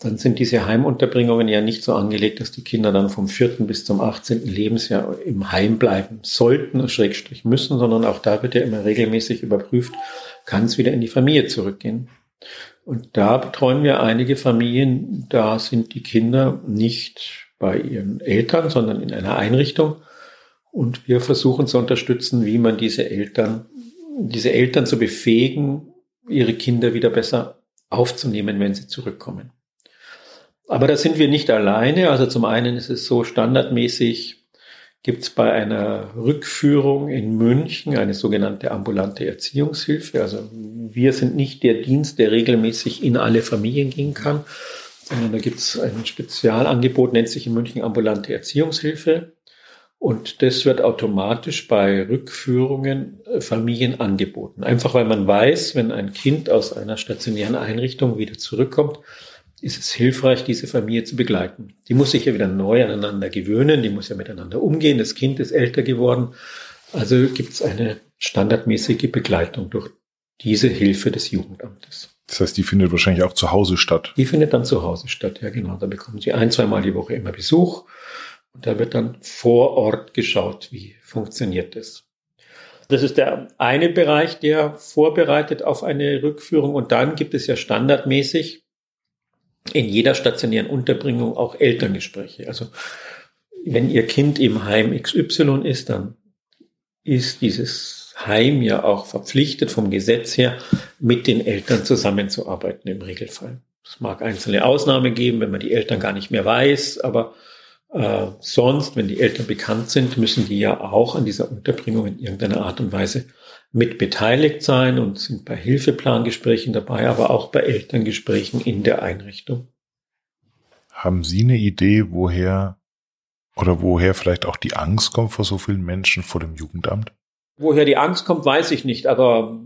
dann sind diese Heimunterbringungen ja nicht so angelegt, dass die Kinder dann vom vierten bis zum 18. Lebensjahr im Heim bleiben sollten, Schrägstrich müssen, sondern auch da wird ja immer regelmäßig überprüft, kann es wieder in die Familie zurückgehen. Und da betreuen wir einige Familien, da sind die Kinder nicht bei ihren Eltern, sondern in einer Einrichtung. Und wir versuchen zu unterstützen, wie man diese Eltern, diese Eltern zu befähigen, ihre Kinder wieder besser aufzunehmen, wenn sie zurückkommen. Aber da sind wir nicht alleine. Also zum einen ist es so standardmäßig, gibt es bei einer Rückführung in München eine sogenannte ambulante Erziehungshilfe. Also wir sind nicht der Dienst, der regelmäßig in alle Familien gehen kann, sondern da gibt es ein Spezialangebot, nennt sich in München ambulante Erziehungshilfe. Und das wird automatisch bei Rückführungen äh, Familien angeboten. Einfach weil man weiß, wenn ein Kind aus einer stationären Einrichtung wieder zurückkommt, ist es hilfreich, diese Familie zu begleiten. Die muss sich ja wieder neu aneinander gewöhnen, die muss ja miteinander umgehen, das Kind ist älter geworden. Also gibt es eine standardmäßige Begleitung durch diese Hilfe des Jugendamtes. Das heißt, die findet wahrscheinlich auch zu Hause statt. Die findet dann zu Hause statt, ja genau. Da bekommen Sie ein, zweimal die Woche immer Besuch und da wird dann vor Ort geschaut, wie funktioniert das. Das ist der eine Bereich, der vorbereitet auf eine Rückführung. Und dann gibt es ja standardmäßig in jeder stationären Unterbringung auch Elterngespräche. Also wenn Ihr Kind im Heim XY ist, dann ist dieses Heim ja auch verpflichtet vom Gesetz her, mit den Eltern zusammenzuarbeiten im Regelfall. Es mag einzelne Ausnahmen geben, wenn man die Eltern gar nicht mehr weiß, aber äh, sonst, wenn die Eltern bekannt sind, müssen die ja auch an dieser Unterbringung in irgendeiner Art und Weise mit beteiligt sein und sind bei Hilfeplangesprächen dabei, aber auch bei Elterngesprächen in der Einrichtung. Haben Sie eine Idee, woher oder woher vielleicht auch die Angst kommt vor so vielen Menschen vor dem Jugendamt? Woher die Angst kommt, weiß ich nicht, aber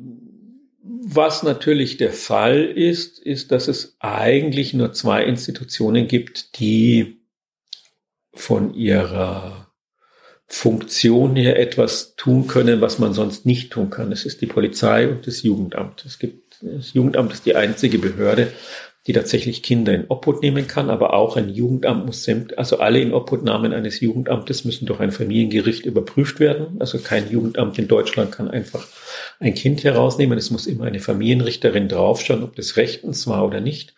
was natürlich der Fall ist, ist, dass es eigentlich nur zwei Institutionen gibt, die von ihrer Funktion her etwas tun können, was man sonst nicht tun kann. Es ist die Polizei und das Jugendamt. Es gibt, das Jugendamt ist die einzige Behörde, die tatsächlich Kinder in Obhut nehmen kann, aber auch ein Jugendamt muss, also alle in Obhutnahmen eines Jugendamtes müssen durch ein Familiengericht überprüft werden. Also kein Jugendamt in Deutschland kann einfach ein Kind herausnehmen. Es muss immer eine Familienrichterin draufschauen, ob das rechtens war oder nicht.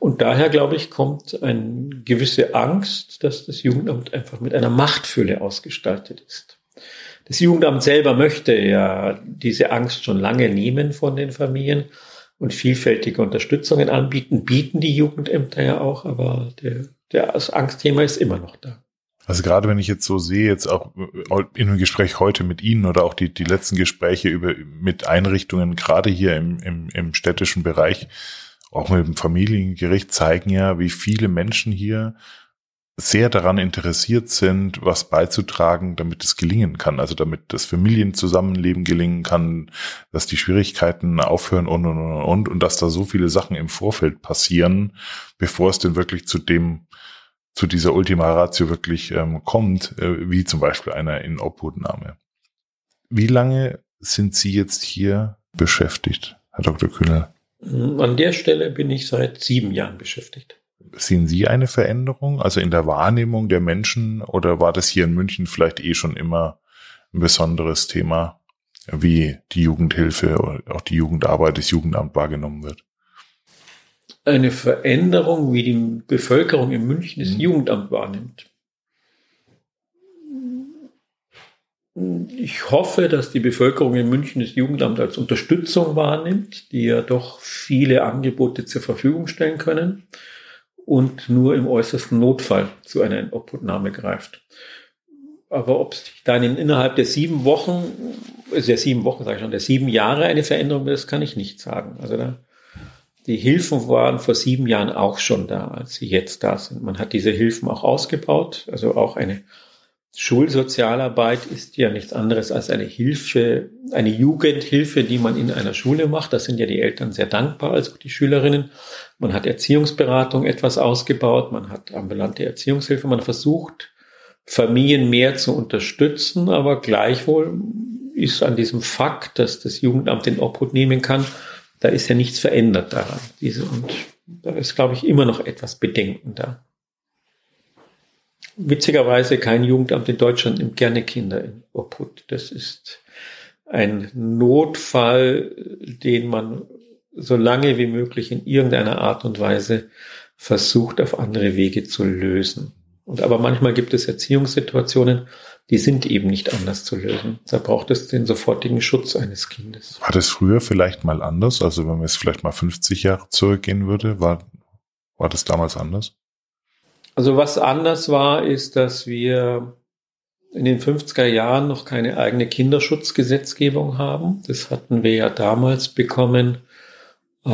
Und daher, glaube ich, kommt eine gewisse Angst, dass das Jugendamt einfach mit einer Machtfülle ausgestaltet ist. Das Jugendamt selber möchte ja diese Angst schon lange nehmen von den Familien und vielfältige Unterstützungen anbieten, bieten die Jugendämter ja auch, aber der, der das Angstthema ist immer noch da. Also gerade wenn ich jetzt so sehe, jetzt auch in dem Gespräch heute mit Ihnen oder auch die, die letzten Gespräche über, mit Einrichtungen, gerade hier im, im, im städtischen Bereich, auch mit dem Familiengericht, zeigen ja, wie viele Menschen hier sehr daran interessiert sind, was beizutragen, damit es gelingen kann. Also damit das Familienzusammenleben gelingen kann, dass die Schwierigkeiten aufhören und, und, und, und, und dass da so viele Sachen im Vorfeld passieren, bevor es denn wirklich zu dem, zu dieser Ultima Ratio wirklich ähm, kommt, äh, wie zum Beispiel einer in Obhutnahme. Wie lange sind Sie jetzt hier beschäftigt, Herr Dr. Kühnel? An der Stelle bin ich seit sieben Jahren beschäftigt. Sehen Sie eine Veränderung, also in der Wahrnehmung der Menschen, oder war das hier in München vielleicht eh schon immer ein besonderes Thema, wie die Jugendhilfe oder auch die Jugendarbeit, das Jugendamt wahrgenommen wird? Eine Veränderung, wie die Bevölkerung in München das mhm. Jugendamt wahrnimmt. Ich hoffe, dass die Bevölkerung in München das Jugendamt als Unterstützung wahrnimmt, die ja doch viele Angebote zur Verfügung stellen können und nur im äußersten Notfall zu einer Obhutnahme greift. Aber ob es dann innerhalb der sieben Wochen, der sieben Wochen sage ich schon, der sieben Jahre eine Veränderung das kann ich nicht sagen. Also da, die Hilfen waren vor sieben Jahren auch schon da, als sie jetzt da sind. Man hat diese Hilfen auch ausgebaut, also auch eine Schulsozialarbeit ist ja nichts anderes als eine Hilfe, eine Jugendhilfe, die man in einer Schule macht. Da sind ja die Eltern sehr dankbar, als auch die Schülerinnen. Man hat Erziehungsberatung etwas ausgebaut, man hat ambulante Erziehungshilfe, man versucht, Familien mehr zu unterstützen, aber gleichwohl ist an diesem Fakt, dass das Jugendamt den Obhut nehmen kann, da ist ja nichts verändert daran. Und da ist, glaube ich, immer noch etwas Bedenken da witzigerweise kein Jugendamt in Deutschland nimmt gerne Kinder in Obhut. Das ist ein Notfall, den man so lange wie möglich in irgendeiner Art und Weise versucht, auf andere Wege zu lösen. Und aber manchmal gibt es Erziehungssituationen, die sind eben nicht anders zu lösen. Da braucht es den sofortigen Schutz eines Kindes. War das früher vielleicht mal anders? Also wenn man es vielleicht mal 50 Jahre zurückgehen würde, war, war das damals anders? Also was anders war, ist, dass wir in den 50er Jahren noch keine eigene Kinderschutzgesetzgebung haben. Das hatten wir ja damals bekommen, äh,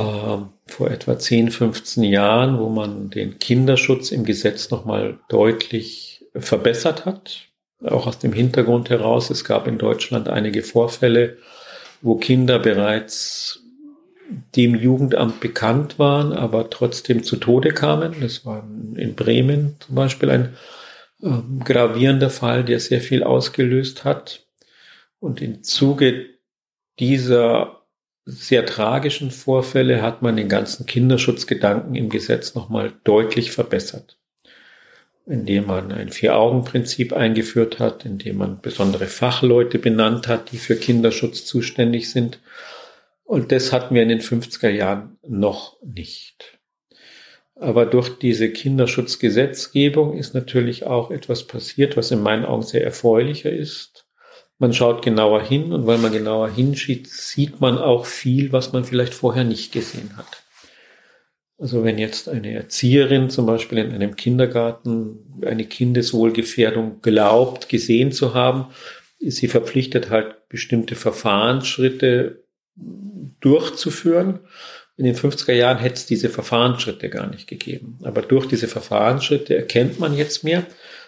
vor etwa 10, 15 Jahren, wo man den Kinderschutz im Gesetz nochmal deutlich verbessert hat. Auch aus dem Hintergrund heraus, es gab in Deutschland einige Vorfälle, wo Kinder bereits dem Jugendamt bekannt waren, aber trotzdem zu Tode kamen. Das war in Bremen zum Beispiel ein ähm, gravierender Fall, der sehr viel ausgelöst hat. Und im Zuge dieser sehr tragischen Vorfälle hat man den ganzen Kinderschutzgedanken im Gesetz nochmal deutlich verbessert, indem man ein Vier-Augen-Prinzip eingeführt hat, indem man besondere Fachleute benannt hat, die für Kinderschutz zuständig sind. Und das hatten wir in den 50er Jahren noch nicht. Aber durch diese Kinderschutzgesetzgebung ist natürlich auch etwas passiert, was in meinen Augen sehr erfreulicher ist. Man schaut genauer hin und weil man genauer hinsieht, sieht man auch viel, was man vielleicht vorher nicht gesehen hat. Also wenn jetzt eine Erzieherin zum Beispiel in einem Kindergarten eine Kindeswohlgefährdung glaubt, gesehen zu haben, ist sie verpflichtet halt bestimmte Verfahrensschritte durchzuführen. In den 50er Jahren hätte es diese Verfahrensschritte gar nicht gegeben. Aber durch diese Verfahrensschritte erkennt man jetzt mehr,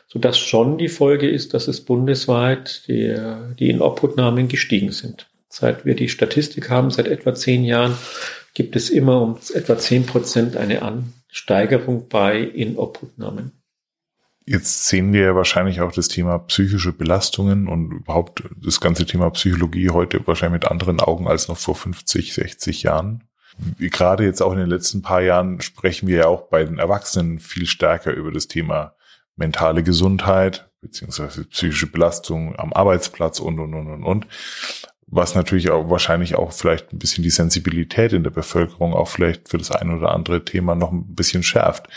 sodass schon die Folge ist, dass es bundesweit die, die Inobhutnahmen gestiegen sind. Seit wir die Statistik haben, seit etwa zehn Jahren, gibt es immer um etwa zehn Prozent eine Ansteigerung bei Inobhutnahmen. Jetzt sehen wir ja wahrscheinlich auch das Thema psychische Belastungen und überhaupt das ganze Thema Psychologie heute wahrscheinlich mit anderen Augen als noch vor 50, 60 Jahren gerade jetzt auch in den letzten paar Jahren sprechen wir ja auch bei den Erwachsenen viel stärker über das Thema mentale Gesundheit beziehungsweise psychische Belastung am Arbeitsplatz und, und, und, und, und. Was natürlich auch wahrscheinlich auch vielleicht ein bisschen die Sensibilität in der Bevölkerung auch vielleicht für das ein oder andere Thema noch ein bisschen schärft.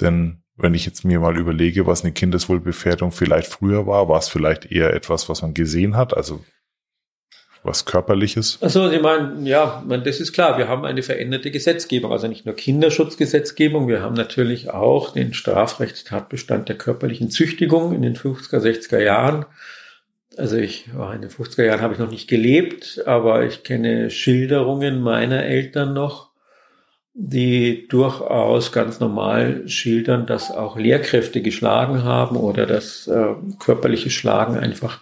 Denn wenn ich jetzt mir mal überlege, was eine Kindeswohlbefährdung vielleicht früher war, war es vielleicht eher etwas, was man gesehen hat, also was Körperliches? Also Sie meinen, ja, das ist klar. Wir haben eine veränderte Gesetzgebung, also nicht nur Kinderschutzgesetzgebung, wir haben natürlich auch den Strafrechtstatbestand der körperlichen Züchtigung in den 50er, 60er Jahren. Also ich, in den 50er Jahren habe ich noch nicht gelebt, aber ich kenne Schilderungen meiner Eltern noch, die durchaus ganz normal schildern, dass auch Lehrkräfte geschlagen haben oder dass äh, körperliche Schlagen einfach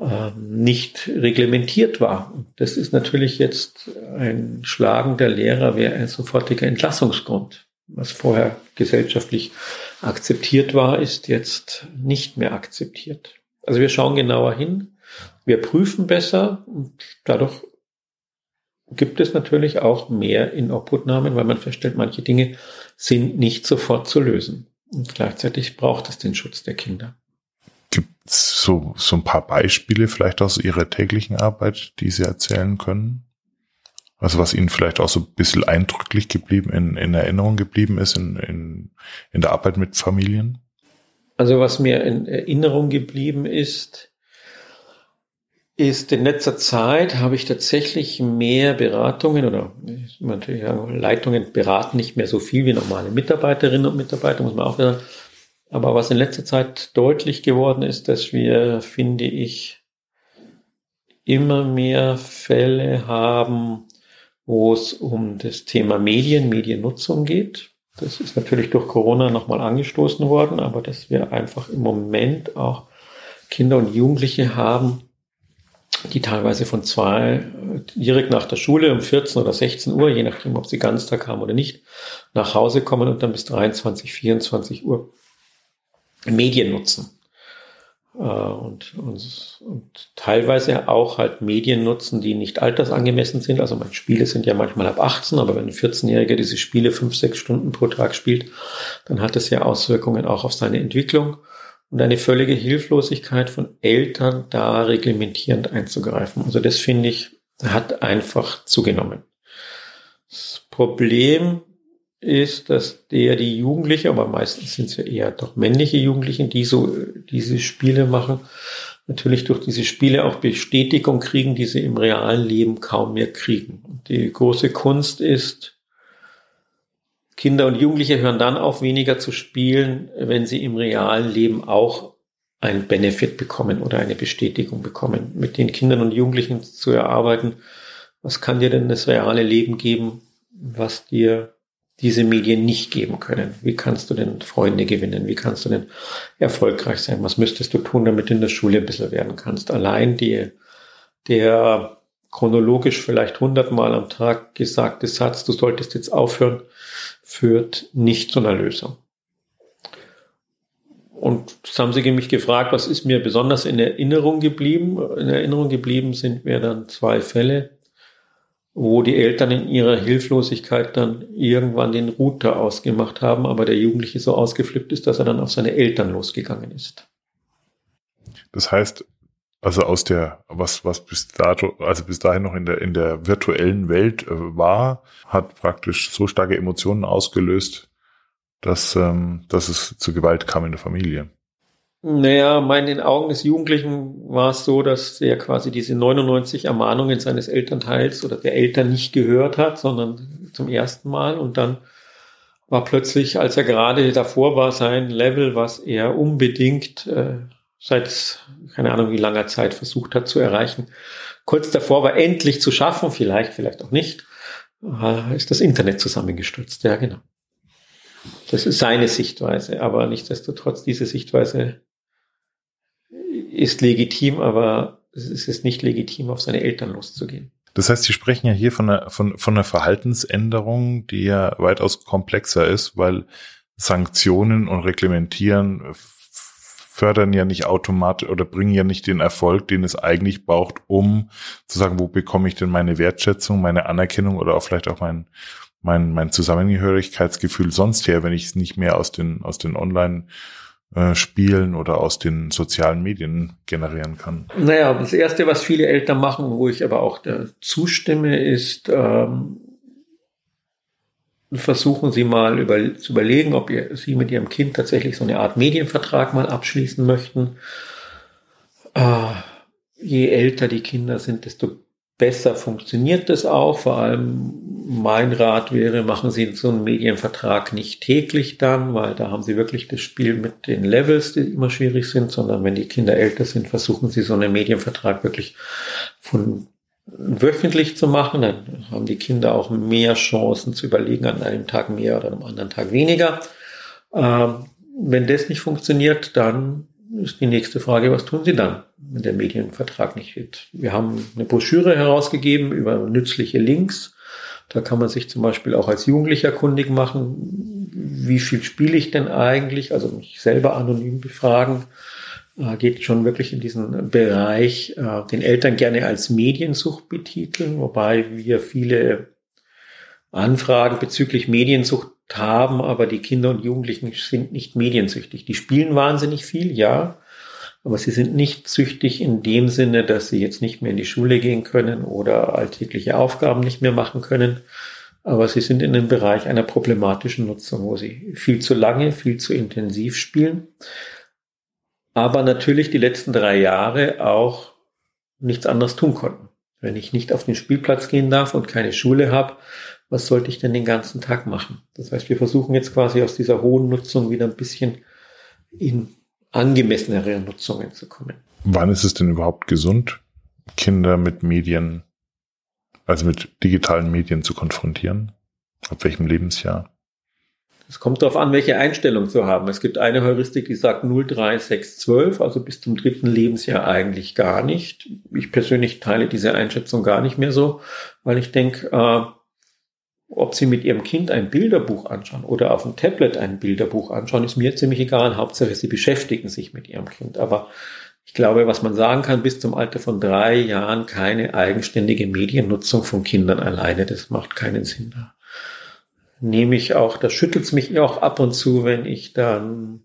ähm, nicht reglementiert war. Das ist natürlich jetzt ein Schlagen der Lehrer wäre ein sofortiger Entlassungsgrund. Was vorher gesellschaftlich akzeptiert war, ist jetzt nicht mehr akzeptiert. Also wir schauen genauer hin, wir prüfen besser und dadurch gibt es natürlich auch mehr in Obhutnahmen, weil man feststellt, manche Dinge sind nicht sofort zu lösen. Und gleichzeitig braucht es den Schutz der Kinder. Gibt es so, so ein paar Beispiele vielleicht aus Ihrer täglichen Arbeit, die Sie erzählen können? Also was Ihnen vielleicht auch so ein bisschen eindrücklich geblieben, in, in Erinnerung geblieben ist in, in, in der Arbeit mit Familien? Also was mir in Erinnerung geblieben ist, ist in letzter Zeit habe ich tatsächlich mehr Beratungen oder natürlich Leitungen beraten nicht mehr so viel wie normale Mitarbeiterinnen und Mitarbeiter, muss man auch sagen. Aber was in letzter Zeit deutlich geworden ist, dass wir, finde ich, immer mehr Fälle haben, wo es um das Thema Medien, Mediennutzung geht. Das ist natürlich durch Corona nochmal angestoßen worden, aber dass wir einfach im Moment auch Kinder und Jugendliche haben, die teilweise von zwei direkt nach der Schule um 14 oder 16 Uhr, je nachdem, ob sie Ganztag haben oder nicht, nach Hause kommen und dann bis 23, 24 Uhr Medien nutzen. Äh, und, und, und teilweise auch halt Medien nutzen, die nicht altersangemessen sind. Also meine Spiele sind ja manchmal ab 18, aber wenn ein 14-Jähriger diese Spiele fünf, sechs Stunden pro Tag spielt, dann hat das ja Auswirkungen auch auf seine Entwicklung und eine völlige Hilflosigkeit von Eltern, da reglementierend einzugreifen. Also das finde ich, hat einfach zugenommen. Das Problem ist, dass der die Jugendliche, aber meistens sind es ja eher doch männliche Jugendlichen, die so diese Spiele machen, natürlich durch diese Spiele auch Bestätigung kriegen, die sie im realen Leben kaum mehr kriegen. Die große Kunst ist, Kinder und Jugendliche hören dann auf, weniger zu spielen, wenn sie im realen Leben auch einen Benefit bekommen oder eine Bestätigung bekommen. Mit den Kindern und Jugendlichen zu erarbeiten, was kann dir denn das reale Leben geben, was dir diese Medien nicht geben können? Wie kannst du denn Freunde gewinnen? Wie kannst du denn erfolgreich sein? Was müsstest du tun, damit du in der Schule bisschen werden kannst? Allein die, der chronologisch vielleicht hundertmal am Tag gesagte Satz, du solltest jetzt aufhören, führt nicht zu einer Lösung. Und das haben sie mich gefragt, was ist mir besonders in Erinnerung geblieben? In Erinnerung geblieben sind mir dann zwei Fälle, wo die Eltern in ihrer Hilflosigkeit dann irgendwann den Router ausgemacht haben, aber der Jugendliche so ausgeflippt ist, dass er dann auf seine Eltern losgegangen ist. Das heißt, also aus der, was, was bis dato, also bis dahin noch in der, in der virtuellen Welt äh, war, hat praktisch so starke Emotionen ausgelöst, dass, ähm, dass es zu Gewalt kam in der Familie. Naja, in den Augen des Jugendlichen war es so, dass er quasi diese 99 Ermahnungen seines Elternteils oder der Eltern nicht gehört hat, sondern zum ersten Mal. Und dann war plötzlich, als er gerade davor war, sein Level, was er unbedingt äh, seit keine Ahnung wie langer Zeit versucht hat zu erreichen. Kurz davor war endlich zu schaffen, vielleicht, vielleicht auch nicht, äh, ist das Internet zusammengestürzt. Ja, genau. Das ist seine Sichtweise, aber nichtsdestotrotz, diese Sichtweise ist legitim, aber es ist nicht legitim, auf seine Eltern loszugehen. Das heißt, Sie sprechen ja hier von einer, von, von einer Verhaltensänderung, die ja weitaus komplexer ist, weil Sanktionen und Reglementieren fördern ja nicht automatisch oder bringen ja nicht den Erfolg, den es eigentlich braucht, um zu sagen, wo bekomme ich denn meine Wertschätzung, meine Anerkennung oder auch vielleicht auch mein, mein, mein Zusammengehörigkeitsgefühl sonst her, wenn ich es nicht mehr aus den, aus den Online- äh, Spielen oder aus den sozialen Medien generieren kann. Naja, das Erste, was viele Eltern machen, wo ich aber auch zustimme, ist, ähm, versuchen Sie mal über, zu überlegen, ob ihr, Sie mit Ihrem Kind tatsächlich so eine Art Medienvertrag mal abschließen möchten. Äh, je älter die Kinder sind, desto besser funktioniert das auch. Vor allem mein Rat wäre, machen Sie so einen Medienvertrag nicht täglich dann, weil da haben Sie wirklich das Spiel mit den Levels, die immer schwierig sind, sondern wenn die Kinder älter sind, versuchen Sie so einen Medienvertrag wirklich von wöchentlich zu machen, dann haben die Kinder auch mehr Chancen zu überlegen, an einem Tag mehr oder einem anderen Tag weniger. Ähm, wenn das nicht funktioniert, dann ist die nächste Frage, was tun Sie dann, wenn der Medienvertrag nicht wird? Wir haben eine Broschüre herausgegeben über nützliche Links. Da kann man sich zum Beispiel auch als Jugendlicher kundig machen, wie viel spiele ich denn eigentlich, also mich selber anonym befragen geht schon wirklich in diesen Bereich, äh, den Eltern gerne als Mediensucht betiteln, wobei wir viele Anfragen bezüglich Mediensucht haben, aber die Kinder und Jugendlichen sind nicht mediensüchtig. Die spielen wahnsinnig viel, ja, aber sie sind nicht süchtig in dem Sinne, dass sie jetzt nicht mehr in die Schule gehen können oder alltägliche Aufgaben nicht mehr machen können. Aber sie sind in dem Bereich einer problematischen Nutzung, wo sie viel zu lange, viel zu intensiv spielen aber natürlich die letzten drei Jahre auch nichts anderes tun konnten. Wenn ich nicht auf den Spielplatz gehen darf und keine Schule habe, was sollte ich denn den ganzen Tag machen? Das heißt, wir versuchen jetzt quasi aus dieser hohen Nutzung wieder ein bisschen in angemessenere Nutzungen zu kommen. Wann ist es denn überhaupt gesund, Kinder mit Medien, also mit digitalen Medien zu konfrontieren? Ab welchem Lebensjahr? Es kommt darauf an, welche Einstellung zu haben. Es gibt eine Heuristik, die sagt 0, 3, 6, 12, also bis zum dritten Lebensjahr eigentlich gar nicht. Ich persönlich teile diese Einschätzung gar nicht mehr so, weil ich denke, äh, ob Sie mit Ihrem Kind ein Bilderbuch anschauen oder auf dem Tablet ein Bilderbuch anschauen, ist mir ziemlich egal. Hauptsache, Sie beschäftigen sich mit Ihrem Kind. Aber ich glaube, was man sagen kann, bis zum Alter von drei Jahren keine eigenständige Mediennutzung von Kindern alleine, das macht keinen Sinn da nehme ich auch, das schüttelt mich auch ab und zu, wenn ich dann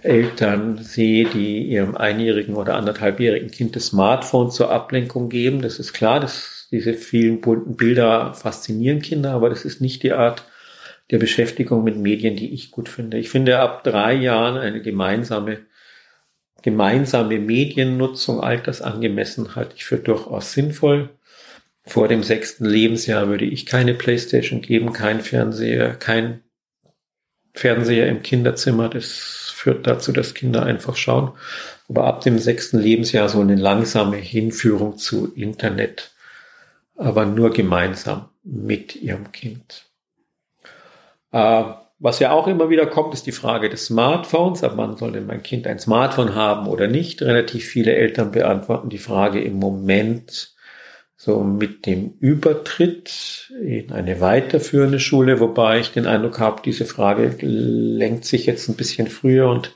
Eltern sehe, die ihrem einjährigen oder anderthalbjährigen Kind das Smartphone zur Ablenkung geben. Das ist klar, dass diese vielen bunten Bilder faszinieren Kinder, aber das ist nicht die Art der Beschäftigung mit Medien, die ich gut finde. Ich finde ab drei Jahren eine gemeinsame gemeinsame Mediennutzung altersangemessen halte ich für durchaus sinnvoll. Vor dem sechsten Lebensjahr würde ich keine Playstation geben, kein Fernseher, kein Fernseher im Kinderzimmer. Das führt dazu, dass Kinder einfach schauen. Aber ab dem sechsten Lebensjahr so eine langsame Hinführung zu Internet, aber nur gemeinsam mit ihrem Kind. Äh, was ja auch immer wieder kommt, ist die Frage des Smartphones. Ab wann soll denn mein Kind ein Smartphone haben oder nicht? Relativ viele Eltern beantworten die Frage im Moment so mit dem Übertritt in eine weiterführende Schule, wobei ich den Eindruck habe, diese Frage lenkt sich jetzt ein bisschen früher und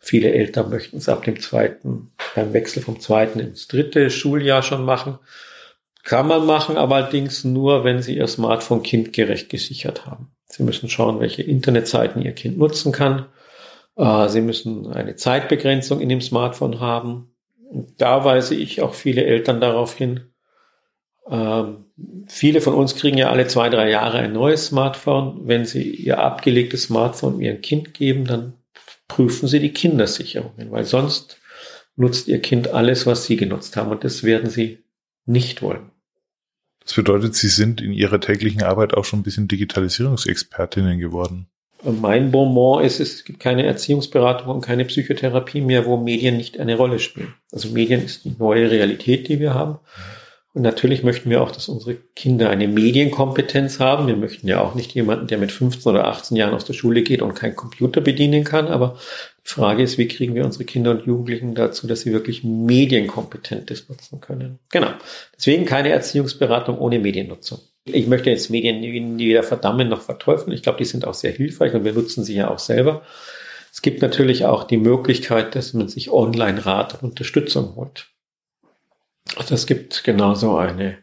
viele Eltern möchten es ab dem zweiten, beim Wechsel vom zweiten ins dritte Schuljahr schon machen. Kann man machen, aber allerdings nur, wenn sie ihr Smartphone kindgerecht gesichert haben. Sie müssen schauen, welche Internetseiten Ihr Kind nutzen kann. Äh, sie müssen eine Zeitbegrenzung in dem Smartphone haben. Und da weise ich auch viele Eltern darauf hin. Ähm, viele von uns kriegen ja alle zwei, drei Jahre ein neues Smartphone. Wenn Sie Ihr abgelegtes Smartphone Ihrem Kind geben, dann prüfen Sie die Kindersicherungen, weil sonst nutzt Ihr Kind alles, was Sie genutzt haben. Und das werden Sie nicht wollen. Das bedeutet, Sie sind in Ihrer täglichen Arbeit auch schon ein bisschen Digitalisierungsexpertinnen geworden. Mein Bonbon ist, es gibt keine Erziehungsberatung und keine Psychotherapie mehr, wo Medien nicht eine Rolle spielen. Also Medien ist die neue Realität, die wir haben. Und natürlich möchten wir auch, dass unsere Kinder eine Medienkompetenz haben. Wir möchten ja auch nicht jemanden, der mit 15 oder 18 Jahren aus der Schule geht und keinen Computer bedienen kann. Aber die Frage ist, wie kriegen wir unsere Kinder und Jugendlichen dazu, dass sie wirklich Medienkompetentes nutzen können? Genau. Deswegen keine Erziehungsberatung ohne Mediennutzung. Ich möchte jetzt Medien weder verdammen noch verteufeln. Ich glaube, die sind auch sehr hilfreich und wir nutzen sie ja auch selber. Es gibt natürlich auch die Möglichkeit, dass man sich online Rat und Unterstützung holt. Also es gibt genauso eine,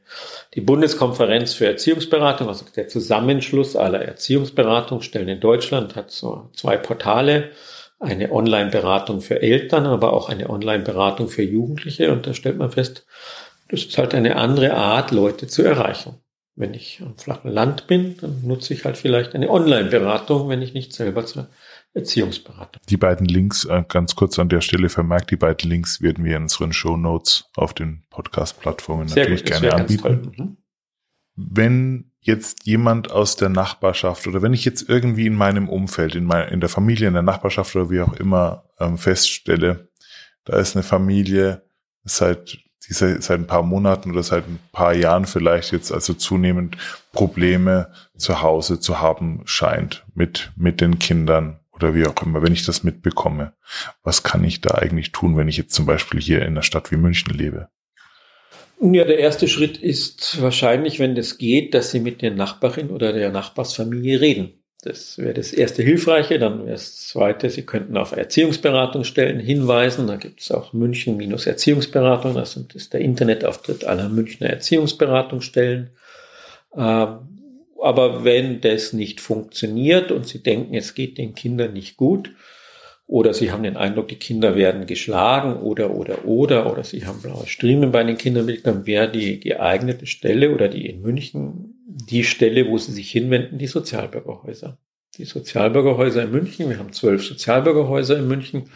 die Bundeskonferenz für Erziehungsberatung, also der Zusammenschluss aller Erziehungsberatungsstellen in Deutschland hat so zwei Portale, eine Online-Beratung für Eltern, aber auch eine Online-Beratung für Jugendliche. Und da stellt man fest, das ist halt eine andere Art, Leute zu erreichen. Wenn ich am flachen Land bin, dann nutze ich halt vielleicht eine Online-Beratung, wenn ich nicht selber zur Erziehungsberatung. Die beiden Links, äh, ganz kurz an der Stelle vermerkt, die beiden Links werden wir in unseren Show Notes auf den Podcast-Plattformen natürlich gut, gerne anbieten. Mhm. Wenn jetzt jemand aus der Nachbarschaft oder wenn ich jetzt irgendwie in meinem Umfeld, in, mein, in der Familie, in der Nachbarschaft oder wie auch immer ähm, feststelle, da ist eine Familie seit die seit ein paar Monaten oder seit ein paar Jahren vielleicht jetzt also zunehmend Probleme zu Hause zu haben scheint mit, mit den Kindern oder wie auch immer, wenn ich das mitbekomme, was kann ich da eigentlich tun, wenn ich jetzt zum Beispiel hier in einer Stadt wie München lebe? Ja, der erste Schritt ist wahrscheinlich, wenn das geht, dass Sie mit der Nachbarin oder der Nachbarsfamilie reden. Das wäre das erste Hilfreiche. Dann wäre das zweite, Sie könnten auf Erziehungsberatungsstellen hinweisen. Da gibt es auch München-Erziehungsberatung. Das ist der Internetauftritt aller Münchner Erziehungsberatungsstellen. Ähm, aber wenn das nicht funktioniert und Sie denken, es geht den Kindern nicht gut, oder Sie haben den Eindruck, die Kinder werden geschlagen oder, oder, oder, oder Sie haben blaue Striemen bei den Kindern, dann wäre die geeignete Stelle oder die in München die Stelle, wo Sie sich hinwenden, die Sozialbürgerhäuser. Die Sozialbürgerhäuser in München, wir haben zwölf Sozialbürgerhäuser in München,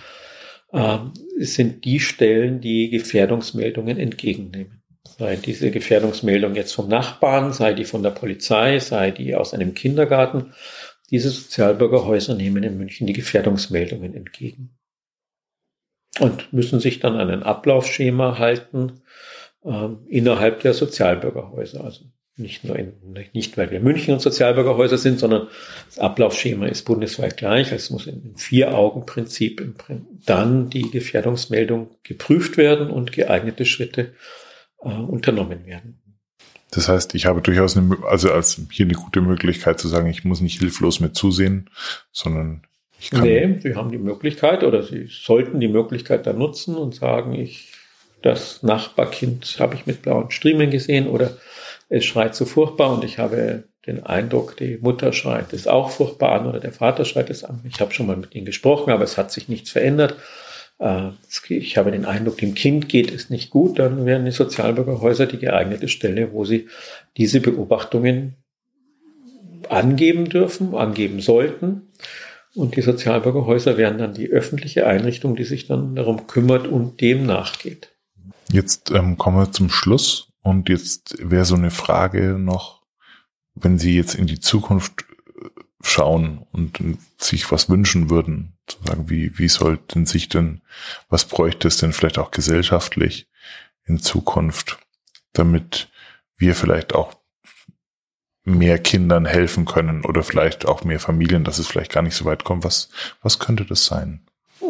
äh, sind die Stellen, die Gefährdungsmeldungen entgegennehmen sei diese Gefährdungsmeldung jetzt vom Nachbarn, sei die von der Polizei, sei die aus einem Kindergarten. Diese Sozialbürgerhäuser nehmen in München die Gefährdungsmeldungen entgegen und müssen sich dann an ein Ablaufschema halten äh, innerhalb der Sozialbürgerhäuser. Also nicht nur in, nicht weil wir München und Sozialbürgerhäuser sind, sondern das Ablaufschema ist bundesweit gleich. Es muss im Vier-Augen-Prinzip dann die Gefährdungsmeldung geprüft werden und geeignete Schritte äh, unternommen werden. Das heißt, ich habe durchaus eine, also als hier eine gute Möglichkeit zu sagen, ich muss nicht hilflos mit zusehen, sondern ich kann. Nee, Sie haben die Möglichkeit oder Sie sollten die Möglichkeit dann nutzen und sagen, ich, das Nachbarkind habe ich mit blauen Striemen gesehen oder es schreit so furchtbar und ich habe den Eindruck, die Mutter schreit es auch furchtbar an oder der Vater schreit es an. Ich habe schon mal mit ihnen gesprochen, aber es hat sich nichts verändert. Äh, ich habe den Eindruck, dem Kind geht es nicht gut, dann wären die Sozialbürgerhäuser die geeignete Stelle, wo sie diese Beobachtungen angeben dürfen, angeben sollten. Und die Sozialbürgerhäuser wären dann die öffentliche Einrichtung, die sich dann darum kümmert und dem nachgeht. Jetzt ähm, kommen wir zum Schluss und jetzt wäre so eine Frage noch, wenn Sie jetzt in die Zukunft schauen und sich was wünschen würden, zu sagen, wie, wie sollten sich denn, was bräuchte es denn vielleicht auch gesellschaftlich in Zukunft, damit wir vielleicht auch mehr Kindern helfen können oder vielleicht auch mehr Familien, dass es vielleicht gar nicht so weit kommt. Was, was könnte das sein?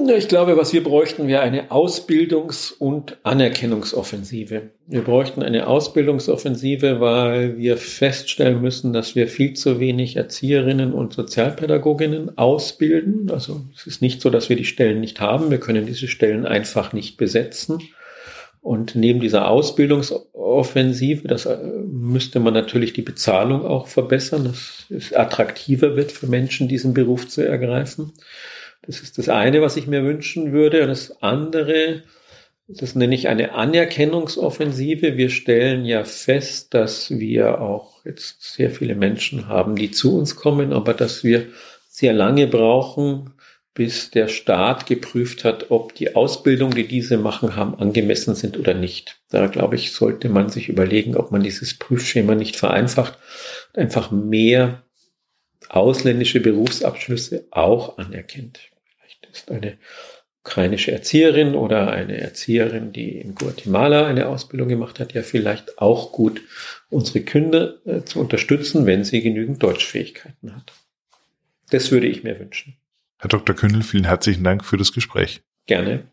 Ich glaube, was wir bräuchten, wäre eine Ausbildungs- und Anerkennungsoffensive. Wir bräuchten eine Ausbildungsoffensive, weil wir feststellen müssen, dass wir viel zu wenig Erzieherinnen und Sozialpädagoginnen ausbilden. Also es ist nicht so, dass wir die Stellen nicht haben. Wir können diese Stellen einfach nicht besetzen. Und neben dieser Ausbildungsoffensive, das äh, müsste man natürlich die Bezahlung auch verbessern, dass es attraktiver wird für Menschen, diesen Beruf zu ergreifen. Das ist das eine, was ich mir wünschen würde. Und das andere, das nenne ich eine Anerkennungsoffensive. Wir stellen ja fest, dass wir auch jetzt sehr viele Menschen haben, die zu uns kommen, aber dass wir sehr lange brauchen, bis der Staat geprüft hat, ob die Ausbildung, die diese machen, haben, angemessen sind oder nicht. Da glaube ich, sollte man sich überlegen, ob man dieses Prüfschema nicht vereinfacht, einfach mehr ausländische Berufsabschlüsse auch anerkennt. Ist eine ukrainische Erzieherin oder eine Erzieherin, die in Guatemala eine Ausbildung gemacht hat, ja vielleicht auch gut, unsere Kinder äh, zu unterstützen, wenn sie genügend Deutschfähigkeiten hat. Das würde ich mir wünschen. Herr Dr. Kündel, vielen herzlichen Dank für das Gespräch. Gerne.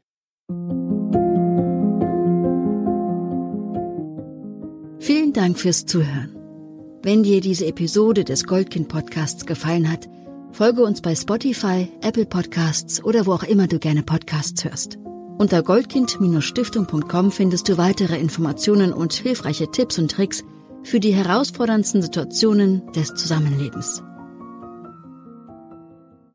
Vielen Dank fürs Zuhören. Wenn dir diese Episode des Goldkind Podcasts gefallen hat, folge uns bei Spotify, Apple Podcasts oder wo auch immer du gerne Podcasts hörst. Unter goldkind-stiftung.com findest du weitere Informationen und hilfreiche Tipps und Tricks für die herausforderndsten Situationen des Zusammenlebens.